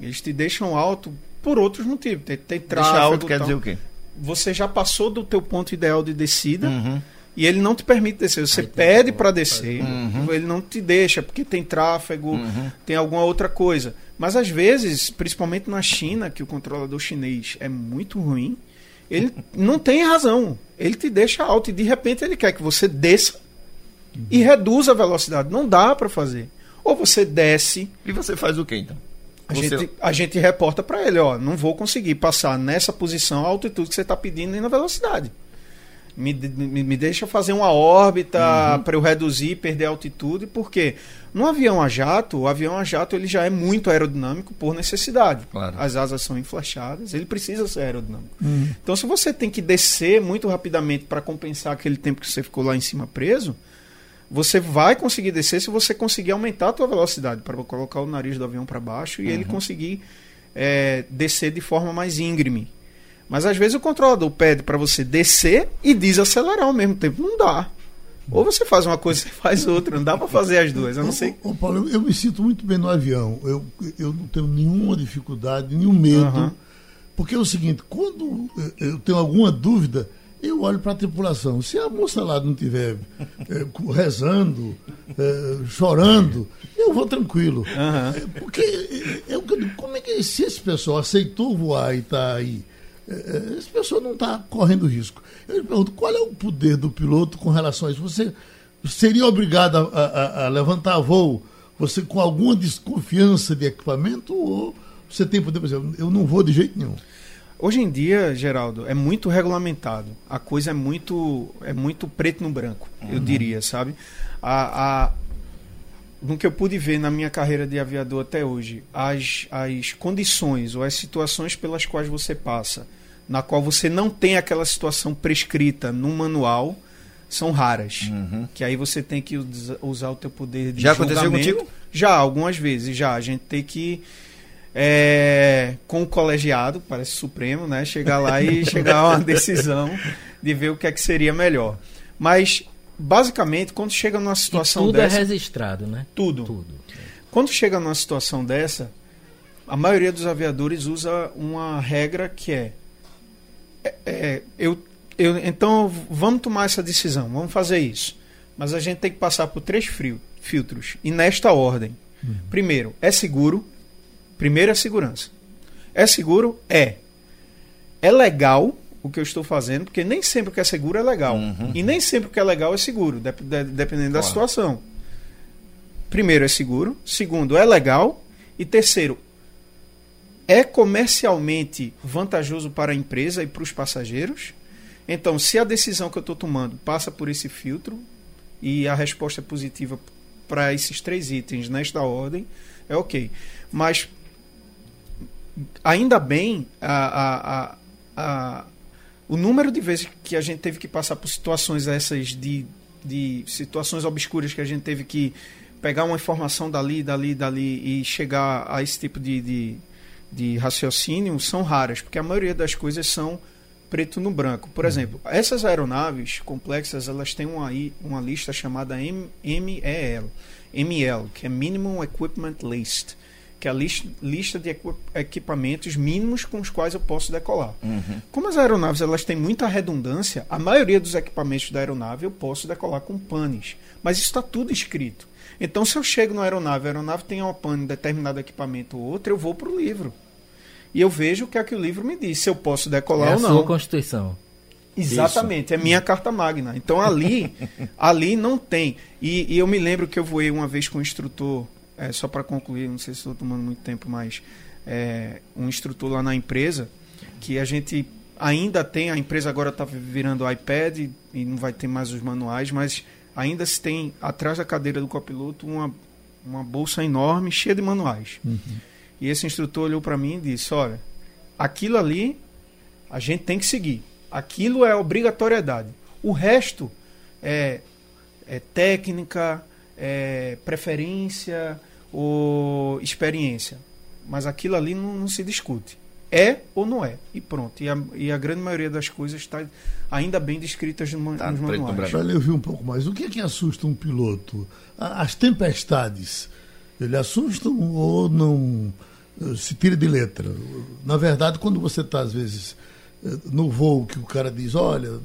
Eles te deixam alto por outros motivos. Tem, tem tráfego, Deixa alto quer tal dizer o quê? você já passou do teu ponto ideal de descida Uhum. e ele não te permite descer. Você pede para descer, Uhum. ele não te deixa porque tem tráfego, Uhum. tem alguma outra coisa. Mas às vezes, principalmente na China, que o controlador chinês é muito ruim, ele não tem razão. Ele te deixa alto e de repente ele quer que você desça e reduza a velocidade. Não dá para fazer. Ou você desce E você faz o quê, então? a, Você- gente, a gente reporta para ele, ó, não vou conseguir passar nessa posição a altitude que você está pedindo nem na velocidade. Me, me, me deixa fazer uma órbita Uhum. para eu reduzir e perder a altitude, porque no avião a jato, o avião a jato ele já é muito aerodinâmico por necessidade. Claro. As asas são inflachadas, ele precisa ser aerodinâmico. Então, se você tem que descer muito rapidamente para compensar aquele tempo que você ficou lá em cima preso, você vai conseguir descer se você conseguir aumentar a tua velocidade para colocar o nariz do avião para baixo e ele conseguir é, descer de forma mais íngreme. Mas às vezes o controlador pede para você descer e desacelerar ao mesmo tempo. Não dá. Ou você faz uma coisa, você faz outra. Não dá para fazer as duas. Eu não sei. Ô, ô, Paulo, eu, eu me sinto muito bem no avião. Eu, eu não tenho nenhuma dificuldade, nenhum medo. Aham. Porque é o seguinte, quando eu- eu tenho alguma dúvida, eu olho para a tripulação. Se a moça lá não estiver rezando, eh, chorando, eu vou tranquilo. É, Porque é, é eu como é que se esse pessoal aceitou voar e está aí, é, é, esse pessoal não está correndo risco. Eu lhe pergunto, qual é o poder do piloto com relação a isso? Você seria obrigado a, a- a levantar voo, você com alguma desconfiança de equipamento, ou você tem poder, por exemplo, eu não vou de jeito nenhum. Hoje em dia, Geraldo, é muito regulamentado. A coisa é muito, é muito preto no branco, eu diria, sabe? A, a, no que eu pude ver na minha carreira de aviador até hoje, as, as condições ou as situações pelas quais você passa, na qual você não tem aquela situação prescrita no manual, são raras. Uhum. Que aí você tem que us- usar o teu poder de Já aconteceu contigo? Já, algumas vezes, já. A gente tem que, é, com o colegiado, parece supremo, né? Chegar lá e chegar a uma decisão de ver o que é que seria melhor. Mas, basicamente, quando chega numa E situação tudo dessa... é registrado, né? tudo. Tudo. Quando chega numa situação dessa, a maioria dos aviadores usa uma regra que é, é, é, eu, eu, então vamos tomar essa decisão, vamos fazer isso. Mas a gente tem que passar por três frio- filtros e nesta ordem. Primeiro, é seguro. Primeiro é segurança. É seguro? É. É legal o que eu estou fazendo, porque nem sempre o que é seguro é legal. Uhum. E nem sempre o que é legal é seguro, dep- de- dependendo da Claro. situação. Primeiro, é seguro. Segundo, é legal. E terceiro, é comercialmente vantajoso para a empresa e para os passageiros. Então, se a decisão que eu estou tomando passa por esse filtro e a resposta é positiva para esses três itens nesta ordem, é ok. Mas ainda bem a, a, a, o número de vezes que a gente teve que passar por situações essas de, de situações obscuras que a gente teve que pegar uma informação dali, dali, dali e chegar a esse tipo de, de, de raciocínio são raras, porque a maioria das coisas são preto no branco. Por exemplo, essas aeronaves complexas, elas têm uma, uma lista chamada MEL, ML, que é Minimum Equipment List, que é a lista, lista de equi- equipamentos mínimos com os quais eu posso decolar. Uhum. Como as aeronaves elas têm muita redundância, a maioria dos equipamentos da aeronave eu posso decolar com panes. Mas isso está tudo escrito. Então, se eu chego na aeronave, a aeronave tem uma pane em determinado equipamento ou outro, eu vou para o livro. E eu vejo o que é que o livro me diz, se eu posso decolar é a ou não. sua Constituição. Exatamente, é minha carta magna. Então ali, ali não tem. E, e eu me lembro que eu voei uma vez com um instrutor, é, só para concluir, não sei se estou tomando muito tempo, mas é, um instrutor lá na empresa, que a gente ainda tem, a empresa agora está virando iPad e não vai ter mais os manuais, mas ainda se tem atrás da cadeira do copiloto uma, uma bolsa enorme cheia de manuais. E esse instrutor olhou para mim e disse: Olha, aquilo ali a gente tem que seguir. Aquilo é obrigatoriedade. O resto é, é técnica, é preferência ou experiência. Mas aquilo ali não, não se discute. É ou não é. E pronto. E a, e a grande maioria das coisas está ainda bem descritas no, Tá nos manuais. Para ele ouvir um pouco mais, o que é que assusta um piloto? As tempestades, ele assustam ou não eh, se tira de letra? Na verdade, quando você está, às vezes, eh, no voo, que o cara diz, olha,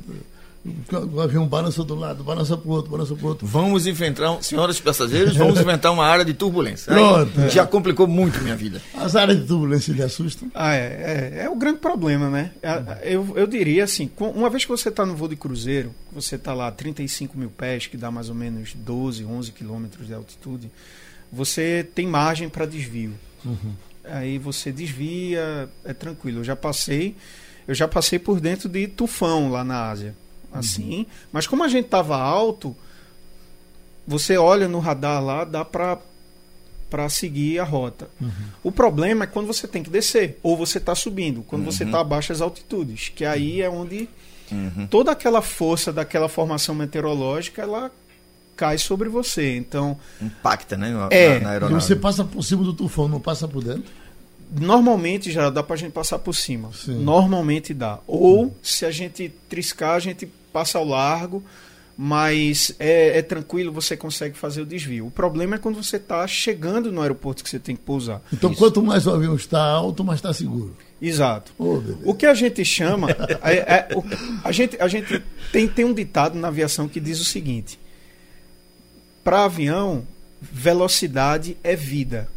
o avião balança do lado, balança para o outro, balança para o outro. Vamos enfrentar, senhoras e passageiros, vamos enfrentar uma área de turbulência. Aí Pronto. já complicou muito minha vida. As áreas de turbulência lhe assustam? Ah, é, é, é o grande problema, né? É, Eu, eu diria assim, uma vez que você está no voo de cruzeiro, você está lá a 35 mil pés, que dá mais ou menos 12, 11 quilômetros de altitude, você tem margem para desvio. Aí você desvia, é tranquilo. Eu já passei, eu já passei por dentro de tufão lá na Ásia, assim. Mas como a gente estava alto, você olha no radar lá, dá para para seguir a rota. O problema é quando você tem que descer, ou você está subindo, quando você está abaixo das altitudes, que aí é onde toda aquela força daquela formação meteorológica ela cai sobre você. Então, Impacta, né? Na, É, na, na E aeronave. você passa por cima do tufão, não passa por dentro? normalmente já dá pra gente passar por cima. Sim. Normalmente dá. Ou se a gente triscar, a gente passa ao largo, mas é, é tranquilo, você consegue fazer o desvio. O problema é quando você está chegando no aeroporto que você tem que pousar. Então, quanto mais o avião está alto, mais está seguro. Exato. Oh. O que a gente chama. é- é- o- a gente, a gente tem, tem um ditado na aviação que diz o seguinte: para avião, velocidade é vida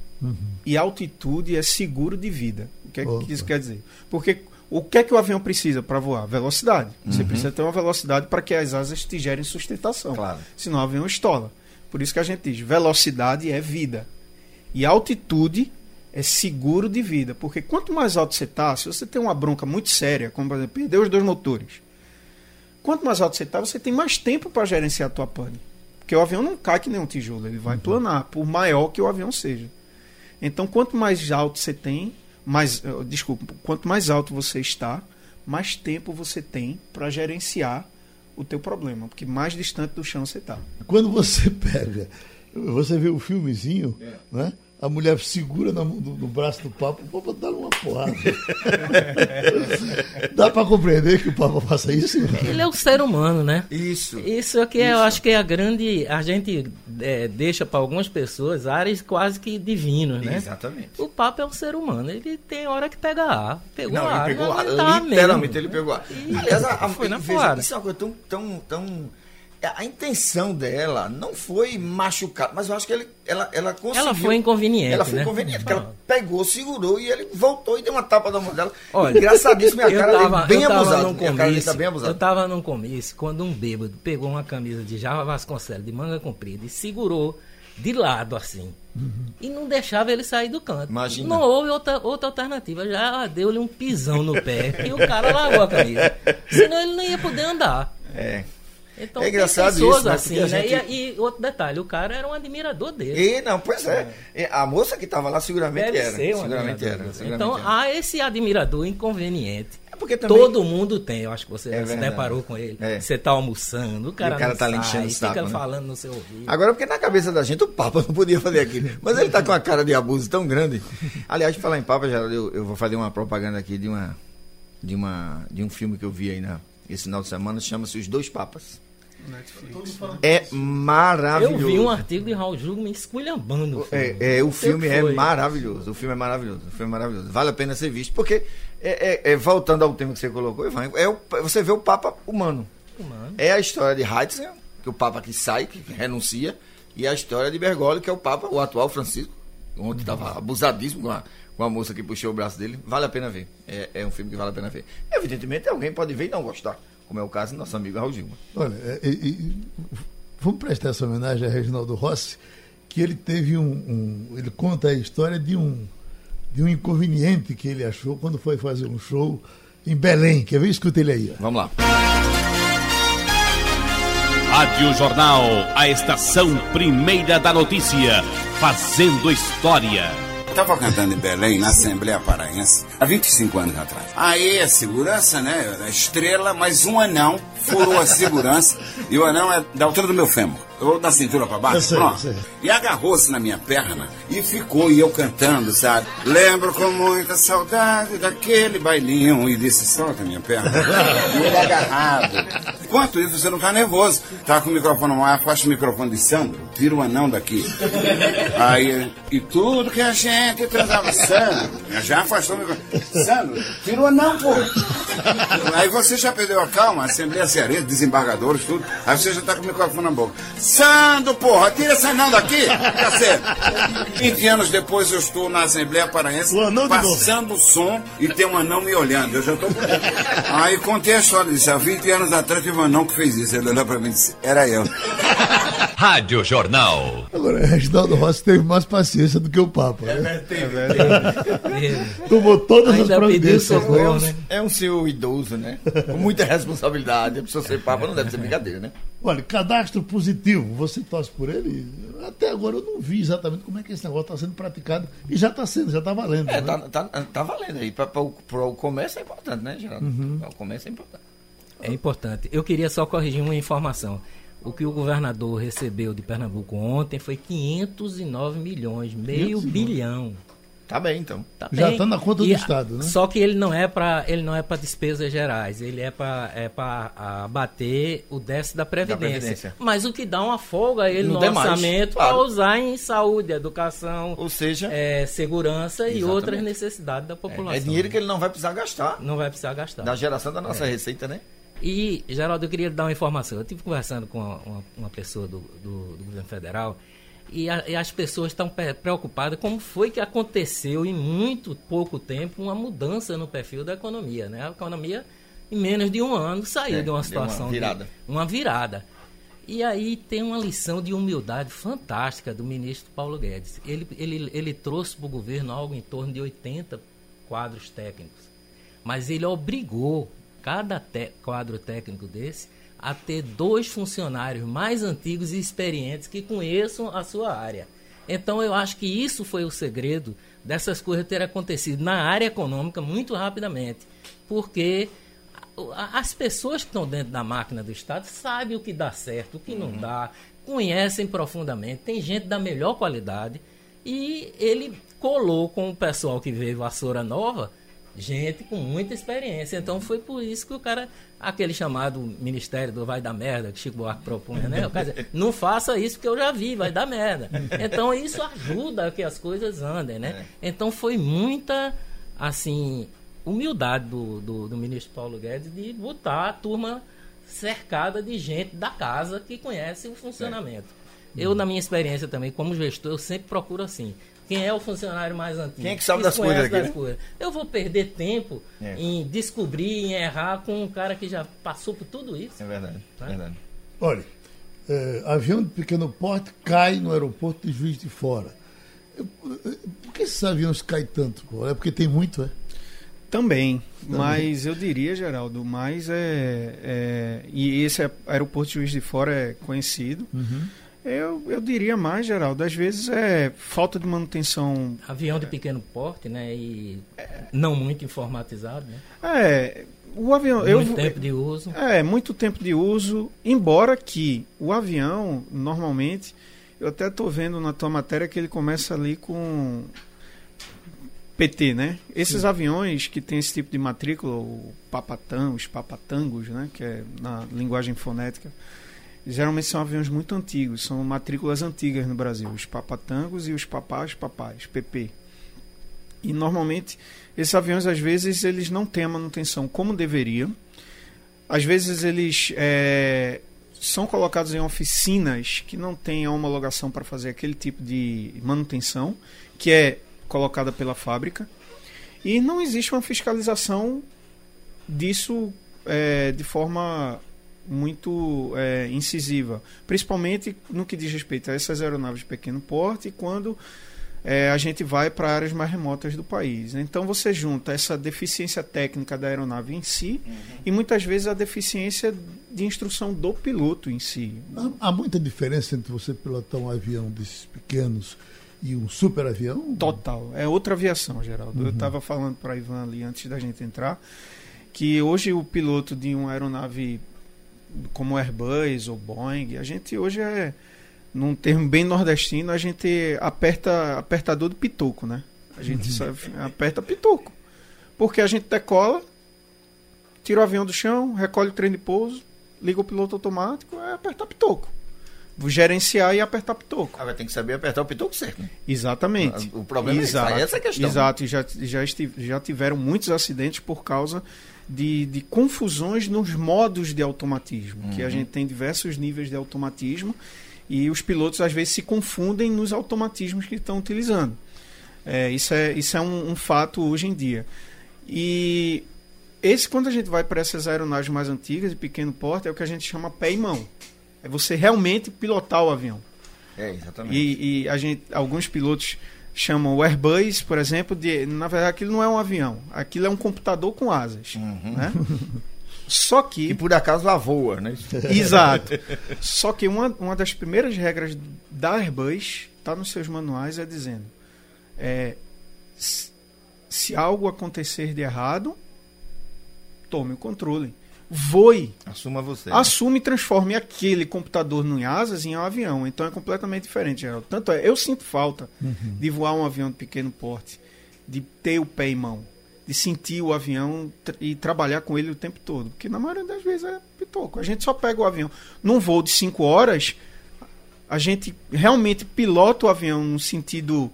e altitude é seguro de vida. O que, é Opa. que isso quer dizer? Porque o que é que o avião precisa para voar? Velocidade. Você precisa ter uma velocidade para que as asas te gerem sustentação. Claro. Senão o avião estola. Por isso que a gente diz: velocidade é vida. E altitude é seguro de vida. Porque quanto mais alto você está, se você tem uma bronca muito séria, como por exemplo, perder os dois motores, quanto mais alto você está, você tem mais tempo para gerenciar a tua pane. Porque o avião não cai que nem um tijolo, ele vai planar, por maior que o avião seja. Então, quanto mais alto você tem, mais, eh, desculpa, quanto mais alto você está, mais tempo você tem para gerenciar o teu problema, porque mais distante do chão você está. Quando você pega, você vê o filmezinho, é. né? A mulher segura no, no, no braço do Papa, o Papa dá uma porrada. dá para compreender que o Papa faça isso? Ele é um ser humano, né? Isso. Isso é que isso. eu acho que é a grande. A gente é, deixa para algumas pessoas áreas quase que divinos, né? Exatamente. O Papa é um ser humano. Ele tem hora que pega ar. Pegou não, ar. Ele pegou ar. Literalmente ele pegou ar. E... Aliás, a, a, foi na veja, isso é uma coisa tão, tão, tão a intenção dela não foi machucar, mas eu acho que ele, ela, ela conseguiu. Ela foi inconveniente. Ela foi né? inconveniente, porque ela pegou, segurou e ele voltou e deu uma tapa na mão dela. Olha, Engraçadíssimo, minha cara tava, bem abusada. Minha cara tá bem abusada. Eu tava num comício quando um bêbado pegou uma camisa de Java Vasconcelos de manga comprida e segurou de lado assim. Uhum. E não deixava ele sair do canto. Imagina. Não houve outra, outra alternativa. Já deu-lhe um pisão no pé e o cara largou a camisa. Senão ele não ia poder andar. É. Então, é engraçado isso, né? assim, né? Gente... E, e, outro detalhe, o cara era um admirador dele. E, não, pois é. é. A moça que estava lá seguramente Deve era. Ser um seguramente era. Seguramente então era. há esse admirador inconveniente. É porque também... Todo mundo tem, eu acho que você é se deparou com ele. É. Você está almoçando, o cara, o cara tá sai, enchendo fica saco, né? falando no seu ouvido. Agora, porque na cabeça da gente o Papa não podia fazer aquilo. Mas ele está com uma cara de abuso tão grande. Aliás, falar em Papa, Geraldo, eu, eu vou fazer uma propaganda aqui de uma de uma de um filme que eu vi aí na esse final de semana, chama-se Os Dois Papas. Netflix. É maravilhoso. Eu vi um artigo de Raul Júlio me esculhambando. É, é, o filme é maravilhoso. O filme é maravilhoso. O filme é maravilhoso. Vale a pena ser visto. Porque, é, é, é voltando ao tema que você colocou, Ivan, é o, você vê o Papa humano. humano. É a história de Heitzer, que é o Papa que sai, que renuncia, e a história de Bergoglio, que é o Papa, o atual Francisco, ontem estava abusadíssimo com a, com a moça que puxou o braço dele. Vale a pena ver. É, é um filme que vale a pena ver. Evidentemente, alguém pode ver e não gostar como é o caso do nosso amigo Raul Gilma. Olha, é, e, e, vamos prestar essa homenagem a Reginaldo Rossi, que ele teve um, um, Ele conta a história de um, de um inconveniente que ele achou quando foi fazer um show em Belém. Quer ver? Escuta ele aí. Ó. Vamos lá. Rádio Jornal, a estação primeira da notícia, fazendo história. Estava cantando em Belém, na Assembleia Paraense, há 25 anos atrás. Aí a segurança, né? A estrela, mas um anão furou a segurança e o anão é da altura do meu fêmur ou da cintura para baixo, sei, pronto. Sei. E agarrou-se na minha perna e ficou, e eu cantando, sabe? Lembro com muita saudade daquele bailinho e disse, solta minha perna. e ele agarrado. Enquanto isso, você não tá nervoso. Tá com o microfone no ar, afasta o microfone de Sandro, tira o anão daqui. Aí, e tudo que a gente transava, Sandro, já afastou o microfone. Sandro, tira o anão, pô. Aí você já perdeu a calma, Assembleia Cearense, desembargadores, tudo. Aí você já tá com o microfone na boca. Sando, porra, tira esse anão daqui, cacete. 20 anos depois eu estou na Assembleia Paraense passando o som e tem um anão me olhando. Eu já estou Aí contei a história disso. Há 20 anos atrás teve um anão que fez isso. Ele olhou para mim e disse, era eu. Rádio Jornal. Agora, Reginaldo Rossi teve mais paciência do que o Papa. É, né? é verdade. Tomou todas Ainda as providências. Né? É um senhor idoso, né? Com muita responsabilidade. A pessoa ser Papa não deve ser brincadeira, né? Olha, cadastro positivo, você torce por ele? Até agora eu não vi exatamente como é que esse negócio está sendo praticado. E já está sendo, já está valendo. É, né? tá, tá, tá, valendo aí. Para o comércio é importante, né, Geraldo? Uhum. Para o comércio é importante. É importante. Eu queria só corrigir uma informação. O que o governador recebeu de Pernambuco ontem foi 509 milhões, meio bilhão. Tá bem, então. Tá Já está na conta do e, Estado, né? Só que ele não é para ele não é para despesas gerais, ele é para é para abater o déficit da previdência. da previdência. Mas o que dá uma folga ele no, no orçamento para claro. usar em saúde, educação, ou seja, é, segurança exatamente. e outras necessidades da população. É, é, dinheiro que ele não vai precisar gastar. Não vai precisar gastar. Da geração da nossa é. receita, né? E, Geraldo, eu queria dar uma informação. Eu estive conversando com uma, uma pessoa do, do, do governo federal e, a, e as pessoas estão preocupadas como foi que aconteceu em muito pouco tempo uma mudança no perfil da economia. Né? A economia, em menos de um ano, saiu é, de uma situação. Uma virada. De, uma virada. E aí tem uma lição de humildade fantástica do ministro Paulo Guedes. Ele, ele, ele trouxe para o governo algo em torno de 80 quadros técnicos. Mas ele obrigou cada te quadro técnico desse a ter dois funcionários mais antigos e experientes que conheçam a sua área. Então eu acho que isso foi o segredo dessas coisas terem acontecido na área econômica muito rapidamente, porque as pessoas que estão dentro da máquina do Estado sabem o que dá certo, o que não dá, conhecem profundamente, tem gente da melhor qualidade. E ele colou com o pessoal que veio Vassoura Nova, gente com muita experiência. Então foi por isso que o cara, aquele chamado Ministério do Vai dar merda, que Chico Buarque propunha, né? O cara dizia, não faça isso porque eu já vi, vai dar merda. Então isso ajuda a que as coisas andem, né? Então foi muita, assim, humildade do, do, do ministro Paulo Guedes de botar a turma cercada de gente da casa que conhece o funcionamento. Eu, na minha experiência também, como gestor, eu sempre procuro assim. Quem é o funcionário mais antigo? Quem é que sabe das coisas aqui, das né? coisas. Eu vou perder tempo É. em descobrir, em errar com um cara que já passou por tudo isso. É verdade, Tá? verdade. Olha, é, avião de pequeno porte cai no aeroporto de Juiz de Fora. Por que esses aviões caem tanto? pô? É porque tem muito, é? Também, mas eu diria, Geraldo, mais é, é- E esse aeroporto de Juiz de Fora é conhecido. Eu, eu diria mais, Geraldo, às vezes é falta de manutenção. Avião de pequeno porte, né? E não muito informatizado, né? É, o avião. eu, muito tempo de uso. É, muito tempo de uso, embora que o avião, normalmente, eu até estou vendo na tua matéria que ele começa ali com PT, né? Esses aviões que tem esse tipo de matrícula, o papatão, os papatangos, né? Que é na linguagem fonética, geralmente são aviões muito antigos, são matrículas antigas no Brasil, os papatangos e os papás papais, PP. E normalmente esses aviões às vezes eles não têm a manutenção como deveriam. Às vezes eles é, são colocados em oficinas que não têm a homologação para fazer aquele tipo de manutenção, que é colocada pela fábrica. E não existe uma fiscalização disso é, de forma muito é, incisiva, principalmente no que diz respeito a essas aeronaves de pequeno porte e quando é, a gente vai para áreas mais remotas do país. Então você junta essa deficiência técnica da aeronave em si e muitas vezes a deficiência de instrução do piloto em si. Há, há muita diferença entre você pilotar um avião desses pequenos e um super avião? Total. É outra aviação, Geraldo. Eu estava falando para Ivan ali antes da gente entrar que hoje o piloto de uma aeronave como Airbus ou Boeing, a gente hoje é num termo bem nordestino, a gente aperta apertador de pitoco, né? A gente sabe, aperta pitoco. Porque a gente decola, tira o avião do chão, recolhe o trem de pouso, liga o piloto automático, é apertar pitoco. Vou gerenciar e apertar pitoco. Ah, ter que saber apertar o pitoco certo, né? Exatamente. O problema é essa é a questão. Exato, e já, já, já tiveram muitos acidentes por causa de, de confusões nos modos de automatismo, que a Uhum. gente tem diversos níveis de automatismo e os pilotos às vezes se confundem nos automatismos que estão utilizando. É, isso é, isso é um, um fato hoje em dia. E esse, quando a gente vai para essas aeronaves mais antigas, de pequeno porte, é o que a gente chama pé e mão. É você realmente pilotar o avião. É, exatamente. E, e a gente, alguns pilotos chamam o Airbus, por exemplo, de. Na verdade, aquilo não é um avião. Aquilo é um computador com asas. Uhum. Né? Só Que que. por acaso lá voa, né? Exato. Só que uma, uma das primeiras regras da Airbus, está nos seus manuais, é dizendo: é, se algo acontecer de errado, tome o controle. Voe Assuma você. assume e transforme aquele computador no asas em um avião. Então é completamente diferente, Geraldo. Tanto é, eu sinto falta de voar um avião de pequeno porte, de ter o pé em mão, de sentir o avião e trabalhar com ele o tempo todo. Porque na maioria das vezes é pitoco. A gente só pega o avião. Num voo de 5 horas, a gente realmente pilota o avião no sentido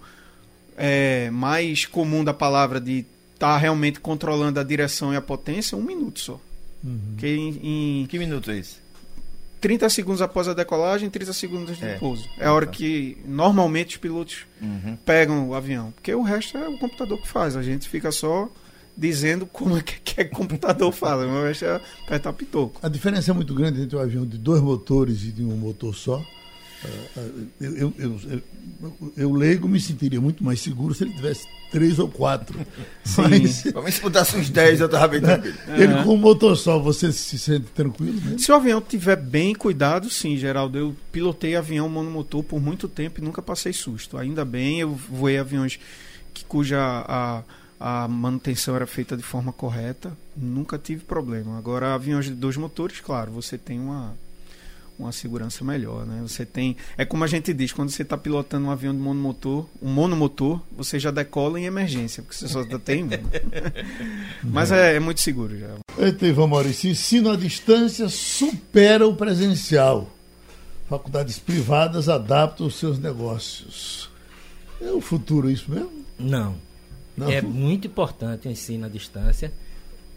é, mais comum da palavra de estar realmente controlando a direção e a potência um minuto só. Porque em, em Que minuto é isso? 30 segundos após a decolagem, 30 segundos de É. pouso. É a hora que normalmente os pilotos Uhum. pegam o avião. Porque o resto é o computador que faz. A gente fica só dizendo como é que, que o computador fala. O resto é apertar pitoco. A diferença é muito grande entre um avião de dois motores e de um motor só. Ah, ah, Eu, eu, eu, eu, leigo me sentiria muito mais seguro se ele tivesse três ou quatro. Mas Pelo menos se botasse uns 10, eu tava bem tranquilo. ele com um motor só, você se sente tranquilo, né? Se o avião tiver bem cuidado, sim, Geraldo. Eu pilotei avião monomotor por muito tempo e nunca passei susto. Ainda bem, eu voei aviões que, cuja a a manutenção era feita de forma correta, nunca tive problema. Agora, aviões de dois motores, claro, você tem uma, uma segurança melhor, né? Você tem, é como a gente diz, quando você está pilotando um avião de monomotor, um monomotor, você já decola em emergência, porque você só tem um. Mas é, é, muito seguro já. Eita, Ivan Maurício, ensino à distância supera o presencial. Faculdades privadas adaptam os seus negócios. É o futuro isso mesmo? Não. Não. É muito importante o ensino à distância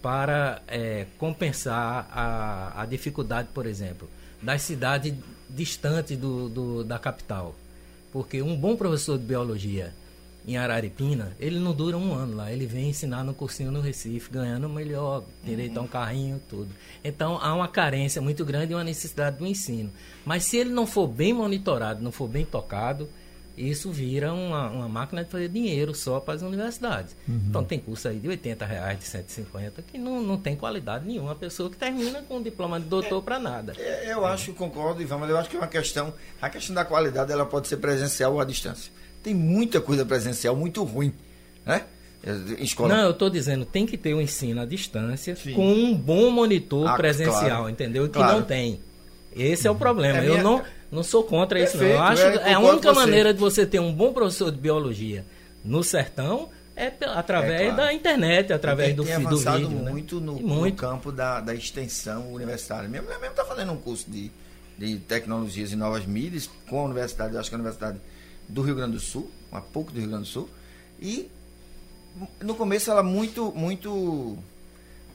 para é, compensar a, a dificuldade, por exemplo, das cidades distantes do, do, da capital. Porque um bom professor de biologia em Araripina, ele não dura um ano lá. Ele vem ensinar no cursinho no Recife, ganhando melhor, direito a um carrinho, tudo. Então há uma carência muito grande e uma necessidade do ensino. Mas se ele não for bem monitorado, não for bem tocado, isso vira uma, uma máquina de fazer dinheiro só para as universidades. Uhum. Então tem curso aí de 80 reais, de 150, que não, não tem qualidade nenhuma. A pessoa que termina com um diploma de doutor é, para nada. É, eu acho, concordo, Ivan, mas eu acho que é uma questão. A questão da qualidade ela pode ser presencial ou à distância. Tem muita coisa presencial muito ruim. Né? Escola. Não, eu estou dizendo, tem que ter o um ensino à distância Sim. com um bom monitor ah, presencial, claro. entendeu? Que claro. não tem. Esse é o problema. É eu minha... não não sou contra isso, Perfeito, não. Eu acho é, é a única maneira de você ter um bom professor de biologia no sertão é através é, claro. da internet, através do, tem do vídeo. Né? muito né? no, muito. no campo da, da extensão universitária. Minha mulher mesmo está fazendo um curso de, de tecnologias e novas mídias com a universidade, acho que é a Universidade do Rio Grande do Sul, um pouco do Rio Grande do Sul. E no começo ela muito, muito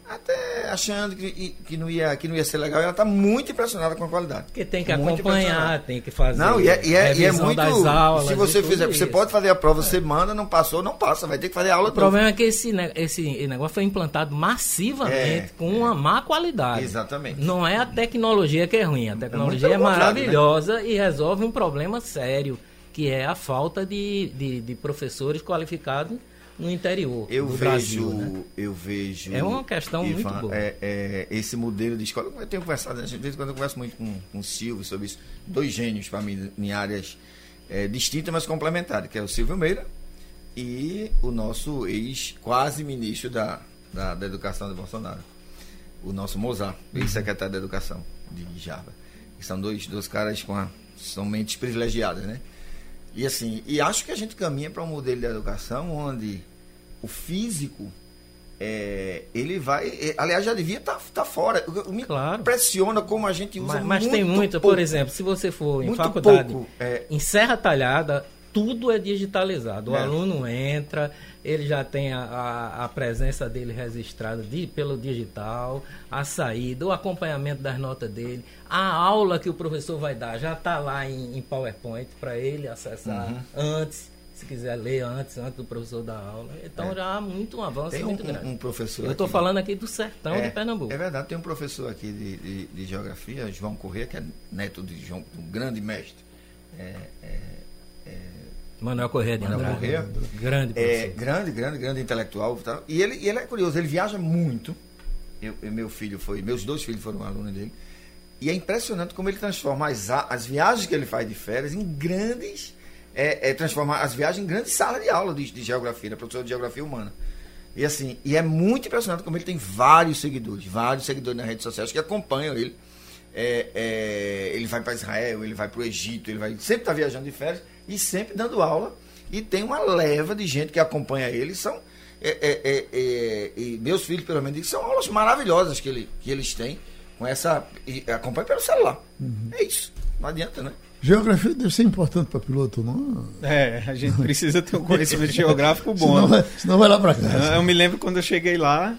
até achando que, que, não ia, que não ia ser legal. Ela está muito impressionada com a qualidade. Porque tem que muito acompanhar, tem que fazer. Não, e é, e é, e é muito. Aulas, se você fizer, você pode fazer a prova, é. você manda, não passou, não passa, vai ter que fazer a aula. O problema é que esse, esse negócio foi implantado massivamente é, com uma má qualidade. Exatamente. Não é a tecnologia que é ruim, a tecnologia é, é maravilhosa né? e resolve um problema sério, que é a falta de, de, de professores qualificados no interior eu do vejo, Brasil. Né? Eu vejo. É uma questão Ivan, muito boa. É, é, esse modelo de escola. Eu tenho conversado, de vez em quando eu converso muito com, com o Silvio sobre isso. Dois gênios para mim em áreas é, distintas, mas complementares, que é o Silvio Meira e o nosso ex-quase ministro da, da, da Educação de Bolsonaro, o nosso Mozart, uhum. ex-secretário da Educação de Java. São dois, dois caras com a, são mentes privilegiadas, né? E assim, e acho que a gente caminha para um modelo de educação onde o físico é, ele vai. É, aliás, já devia estar tá, tá fora. Me claro. impressiona como a gente usa Mas, mas muito tem muito, pouco, por exemplo, se você for em faculdade, pouco, é, em Serra Talhada, tudo é digitalizado. O é. aluno entra, ele já tem a, a, a, presença dele registrada de, pelo digital, a saída, o acompanhamento das notas dele, a aula que o professor vai dar já está lá em, em PowerPoint para ele acessar uhum. antes, se quiser ler antes, antes do professor dar aula. Então é. já há muito um avanço tem muito um, grande. Um professor Eu estou falando aqui do sertão é, de Pernambuco. É verdade, tem um professor aqui de, de, de geografia, João Corrêa, que é neto de João, um grande mestre. É, é Manuel Corrêa de Manuel Corrêa. Grande é, Grande, grande, grande intelectual. Tá? E ele, ele é curioso, ele viaja muito. Eu, meu filho foi, meus dois filhos foram alunos dele. E é impressionante como ele transforma as, as viagens que ele faz de férias em grandes. É, é transformar as viagens em grandes salas de aula de, de geografia, da né? professor de geografia humana. E assim, e é muito impressionante como ele tem vários seguidores, vários seguidores nas redes sociais que acompanham ele. É, é, ele vai para Israel, ele vai para o Egito, ele vai sempre está viajando de férias e sempre dando aula. E tem uma leva de gente que acompanha ele. São, é, é, é, é e meus filhos, pelo menos, são aulas maravilhosas que, ele, que eles têm com essa. E acompanha pelo celular. Uhum. É isso. Não adianta, né? Geografia deve ser importante para piloto, não? É, a gente precisa ter um conhecimento geográfico bom. Senão, vai, senão vai lá para casa. Eu me lembro quando eu cheguei lá,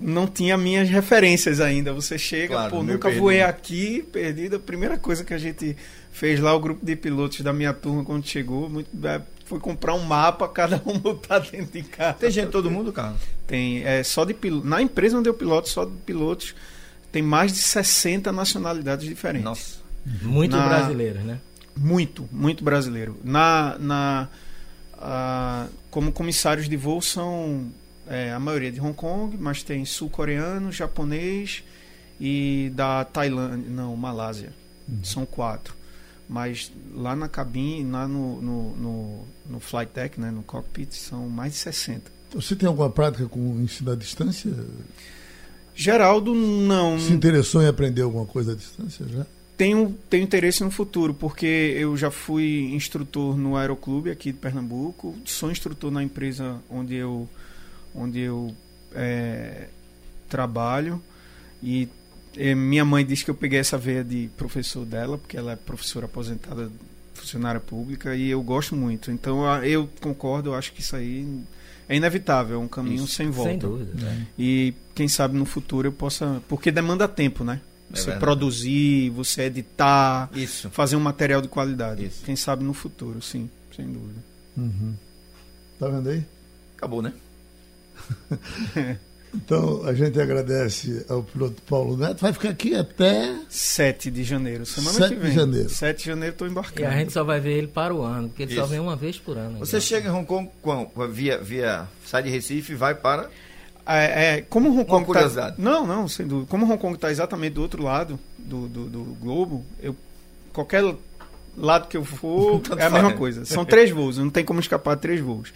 não tinha minhas referências ainda. Você chega, claro, pô, nunca perdido. voei aqui, perdido. A primeira coisa que a gente fez lá o grupo de pilotos da minha turma quando chegou. Muito, é, foi comprar um mapa, cada um botar dentro de casa. Tem gente todo mundo, Carlos? Tem. É, só de piloto. Na empresa onde eu piloto, só de pilotos, tem mais de 60 nacionalidades diferentes. Nossa. Muito na, brasileiro, né? Muito, muito brasileiro. Na, na, a, como comissários de voo são é, a maioria de Hong Kong, mas tem sul-coreano, japonês e da Tailândia, não, Malásia. Uhum. São quatro. Mas lá na cabine, lá no, no, no, no flight deck, né, no cockpit, são mais de 60. Você tem alguma prática com ensino à distância? Geraldo, não. Se interessou em aprender alguma coisa à distância já? Tenho, tenho interesse no futuro, porque eu já fui instrutor no Aeroclube aqui de Pernambuco, sou instrutor na empresa onde eu, onde eu é, trabalho e é, minha mãe disse que eu peguei essa veia de professor dela, porque ela é professora aposentada, funcionária pública, e eu gosto muito. Então eu concordo, eu acho que isso aí é inevitável, é um caminho Isso, sem volta. Sem dúvida. né? E quem sabe no futuro eu possa. Porque demanda tempo, né? É Você verdade. produzir, você editar, Isso. fazer um material de qualidade. Isso. Quem sabe no futuro, sim, sem dúvida. Uhum. Tá vendo aí? Acabou, né? Então a gente agradece ao piloto Paulo Neto. Vai ficar aqui até 7 de janeiro, semana 7 que de vem. janeiro. 7 de janeiro estou E embarcando. a gente só vai ver ele para o ano, porque ele só Isso. vem uma vez por ano. Você chega em Hong Kong quão? via, via. Sai de Recife e vai para. É, é, como Hong Kong curiosidade. Tá, não, não, sem dúvida. Como Hong Kong está exatamente do outro lado do, do, do globo, eu qualquer lado que eu for Tanto é a mesma coisa. São três voos, não tem como escapar de três voos.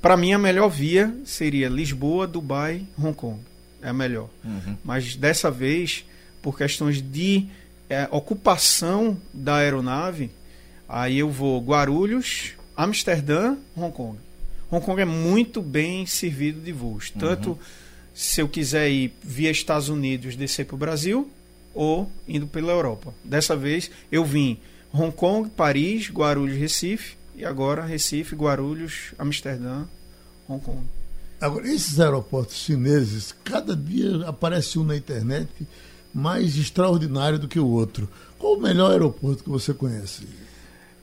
Para mim a melhor via seria Lisboa, Dubai, Hong Kong. É a melhor. Uhum. Mas dessa vez, por questões de é, ocupação da aeronave, aí eu vou Guarulhos, Amsterdã, Hong Kong. Hong Kong é muito bem servido de voos. Tanto se eu quiser ir via Estados Unidos descer para o Brasil ou indo pela Europa. Dessa vez eu vim Hong Kong, Paris, Guarulhos, Recife e agora Recife, Guarulhos, Amsterdã, Hong Kong. Agora, esses aeroportos chineses, cada dia aparece um na internet mais extraordinário do que o outro. Qual o melhor aeroporto que você conhece?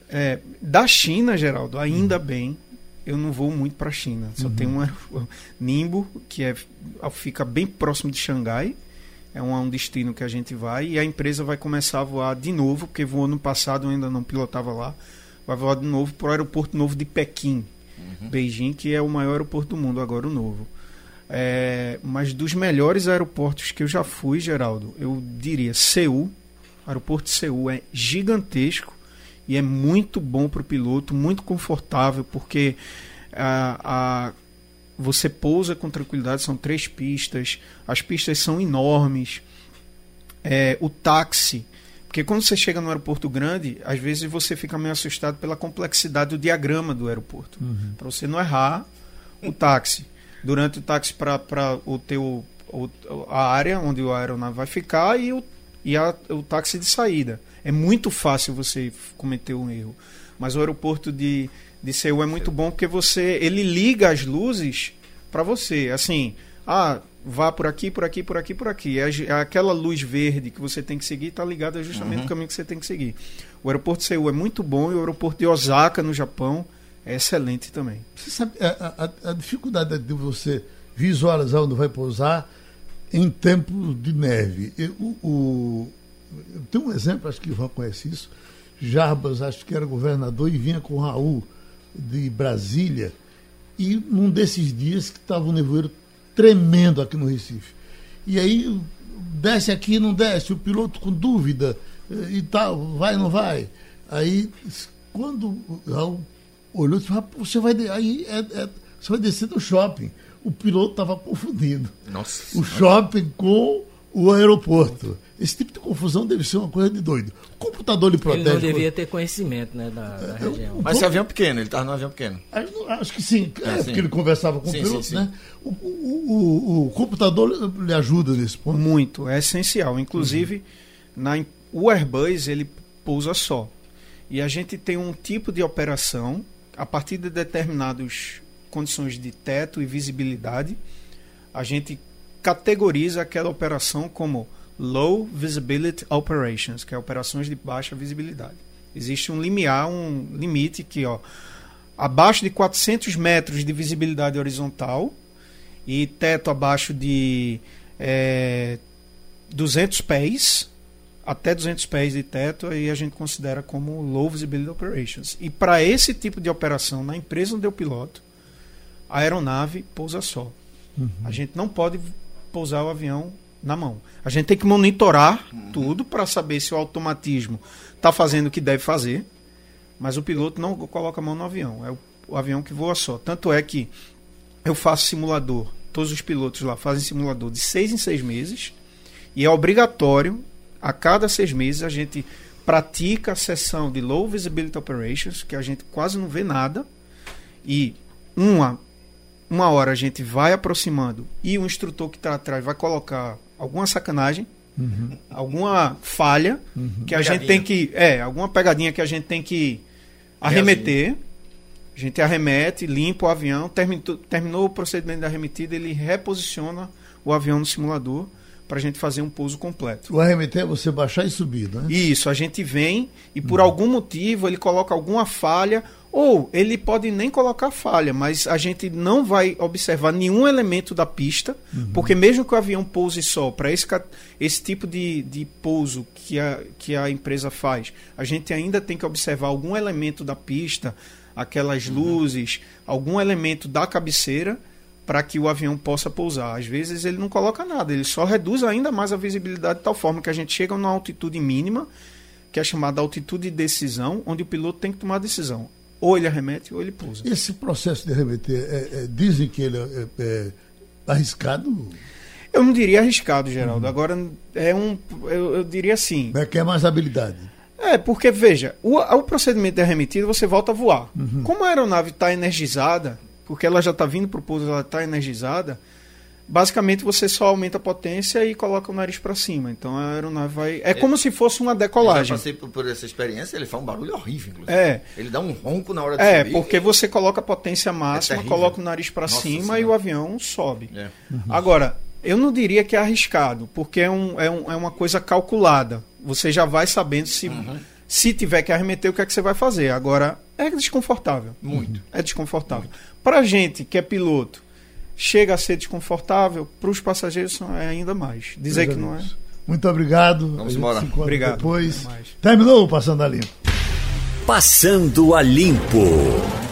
É, da China, Geraldo, ainda bem, eu não vou muito para a China. Só tem um aeroporto- Nimbo, que é, fica bem próximo de Xangai. É um, um destino que a gente vai. E a empresa vai começar a voar de novo, porque voou no passado, eu ainda não pilotava lá. Vai voar de novo para o aeroporto novo de Pequim, Beijing, que é o maior aeroporto do mundo, agora o novo. É, mas dos melhores aeroportos que eu já fui, Geraldo, eu diria Seul. O aeroporto de Seul é gigantesco e é muito bom para o piloto, muito confortável, porque a, a- você pousa com tranquilidade, são três pistas, as pistas são enormes. É, o táxi, porque quando você chega no aeroporto grande, às vezes você fica meio assustado pela complexidade do diagrama do aeroporto, para você não errar o táxi. Durante o táxi para o teu o- a área onde a aeronave vai ficar e o e a- o táxi de saída. É muito fácil você cometer um erro. Mas o aeroporto de, de Seul é muito bom porque você ele liga as luzes para você. Assim, ah, vá por aqui, por aqui, por aqui, por aqui. É a- aquela luz verde que você tem que seguir está ligada justamente no caminho que você tem que seguir. O aeroporto de Seul é muito bom e o aeroporto de Osaka, no Japão, é excelente também. Você sabe a, a- a dificuldade de você visualizar onde vai pousar em tempos de neve. Eu, o, o- eu tenho um exemplo, acho que o Ivan conhece isso. Jarbas, acho que era governador e vinha com o Raul de Brasília. E num desses dias que estava um nevoeiro tremendo aqui no Recife. E aí desce aqui, não desce, o piloto com dúvida eh, e tal, vai, não vai. Aí quando o Raul olhou e disse, "Rapaz, você vai, aí é- é- você vai descer do shopping. O piloto estava confundindo Nossa. o shopping com o aeroporto. Esse tipo de confusão deve ser uma coisa de doido. O computador lhe Ele protege. não devia ter conhecimento né, da, da Eu- região. Mas esse avião pequeno, ele tava no avião pequeno. Acho, acho que sim, é, É, sim. porque ele conversava com Sim, o piloto, sim, sim. né? O, o- o- o computador lhe- ajuda nesse ponto. Muito, é essencial. Inclusive, na, em- o Airbus ele pousa só. E a gente tem um tipo de operação a partir de determinadas condições de teto e visibilidade, a gente categoriza aquela operação como Low Visibility Operations, que é operações de baixa visibilidade. Existe um limiar, um limite que, ó, abaixo de 400 metros de visibilidade horizontal e teto abaixo de é, 200 pés, até 200 pés de teto, aí a gente considera como Low Visibility Operations. E para esse tipo de operação, na empresa onde eu piloto, a aeronave pousa só. A gente não pode pousar o avião na mão. A gente tem que monitorar tudo para saber se o automatismo está fazendo o que deve fazer, mas o piloto não coloca a mão no avião. É o, o avião que voa só. Tanto é que eu faço simulador. Todos os pilotos lá fazem simulador de seis em seis meses. E é obrigatório, a cada seis meses, a gente pratica a sessão de Low Visibility Operations, que a gente quase não vê nada. E uma, uma hora a gente vai aproximando e o instrutor que está atrás vai colocar alguma sacanagem, Uhum. alguma falha que a gente tem que. É, alguma pegadinha que a gente tem que arremeter. A gente arremete, limpa o avião, terminou, terminou o procedimento de arremetida, ele reposiciona o avião no simulador para a gente fazer um pouso completo. O arremeter é você baixar e subir, né? Isso, a gente vem e por algum motivo ele coloca alguma falha, ou ele pode nem colocar falha, mas a gente não vai observar nenhum elemento da pista, porque mesmo que o avião pouse só, para esse, esse tipo de, de pouso que a, que a empresa faz, a gente ainda tem que observar algum elemento da pista, aquelas luzes, algum elemento da cabeceira para que o avião possa pousar. Às vezes ele não coloca nada, ele só reduz ainda mais a visibilidade de tal forma que a gente chega numa altitude mínima, que é chamada altitude de decisão, onde o piloto tem que tomar a decisão. Ou ele arremete ou ele pousa. Esse processo de arremeter, é- é- dizem que ele é, é arriscado, Eu não diria arriscado, Geraldo. Agora é um. Eu, eu diria assim. né? quer mais habilidade. É, porque, veja, o, o procedimento de arremetida você volta a voar. Como a aeronave está energizada, porque ela já está vindo para o pouso, ela está energizada, basicamente você só aumenta a potência e coloca o nariz para cima. Então a aeronave vai. É como se fosse uma Eu já decolagem. passei por, por essa experiência, ele faz um barulho horrível, inclusive. É. Ele dá um ronco na hora de É, subir. porque você coloca a potência máxima, terrível. coloca o nariz para cima Senhora. e o avião sobe. É. Agora, eu não diria que é arriscado, porque é, um, é, um- é uma coisa calculada. Você já vai sabendo se, Uhum. se tiver que arremeter, o que é que você vai fazer. Agora, é desconfortável. Muito. É desconfortável. Para gente que é piloto, chega a ser desconfortável, para os passageiros é ainda mais. Dizer que não é. Muito obrigado. Vamos embora. Obrigado. Depois. Terminou o Passando a Limpo. Passando a Limpo.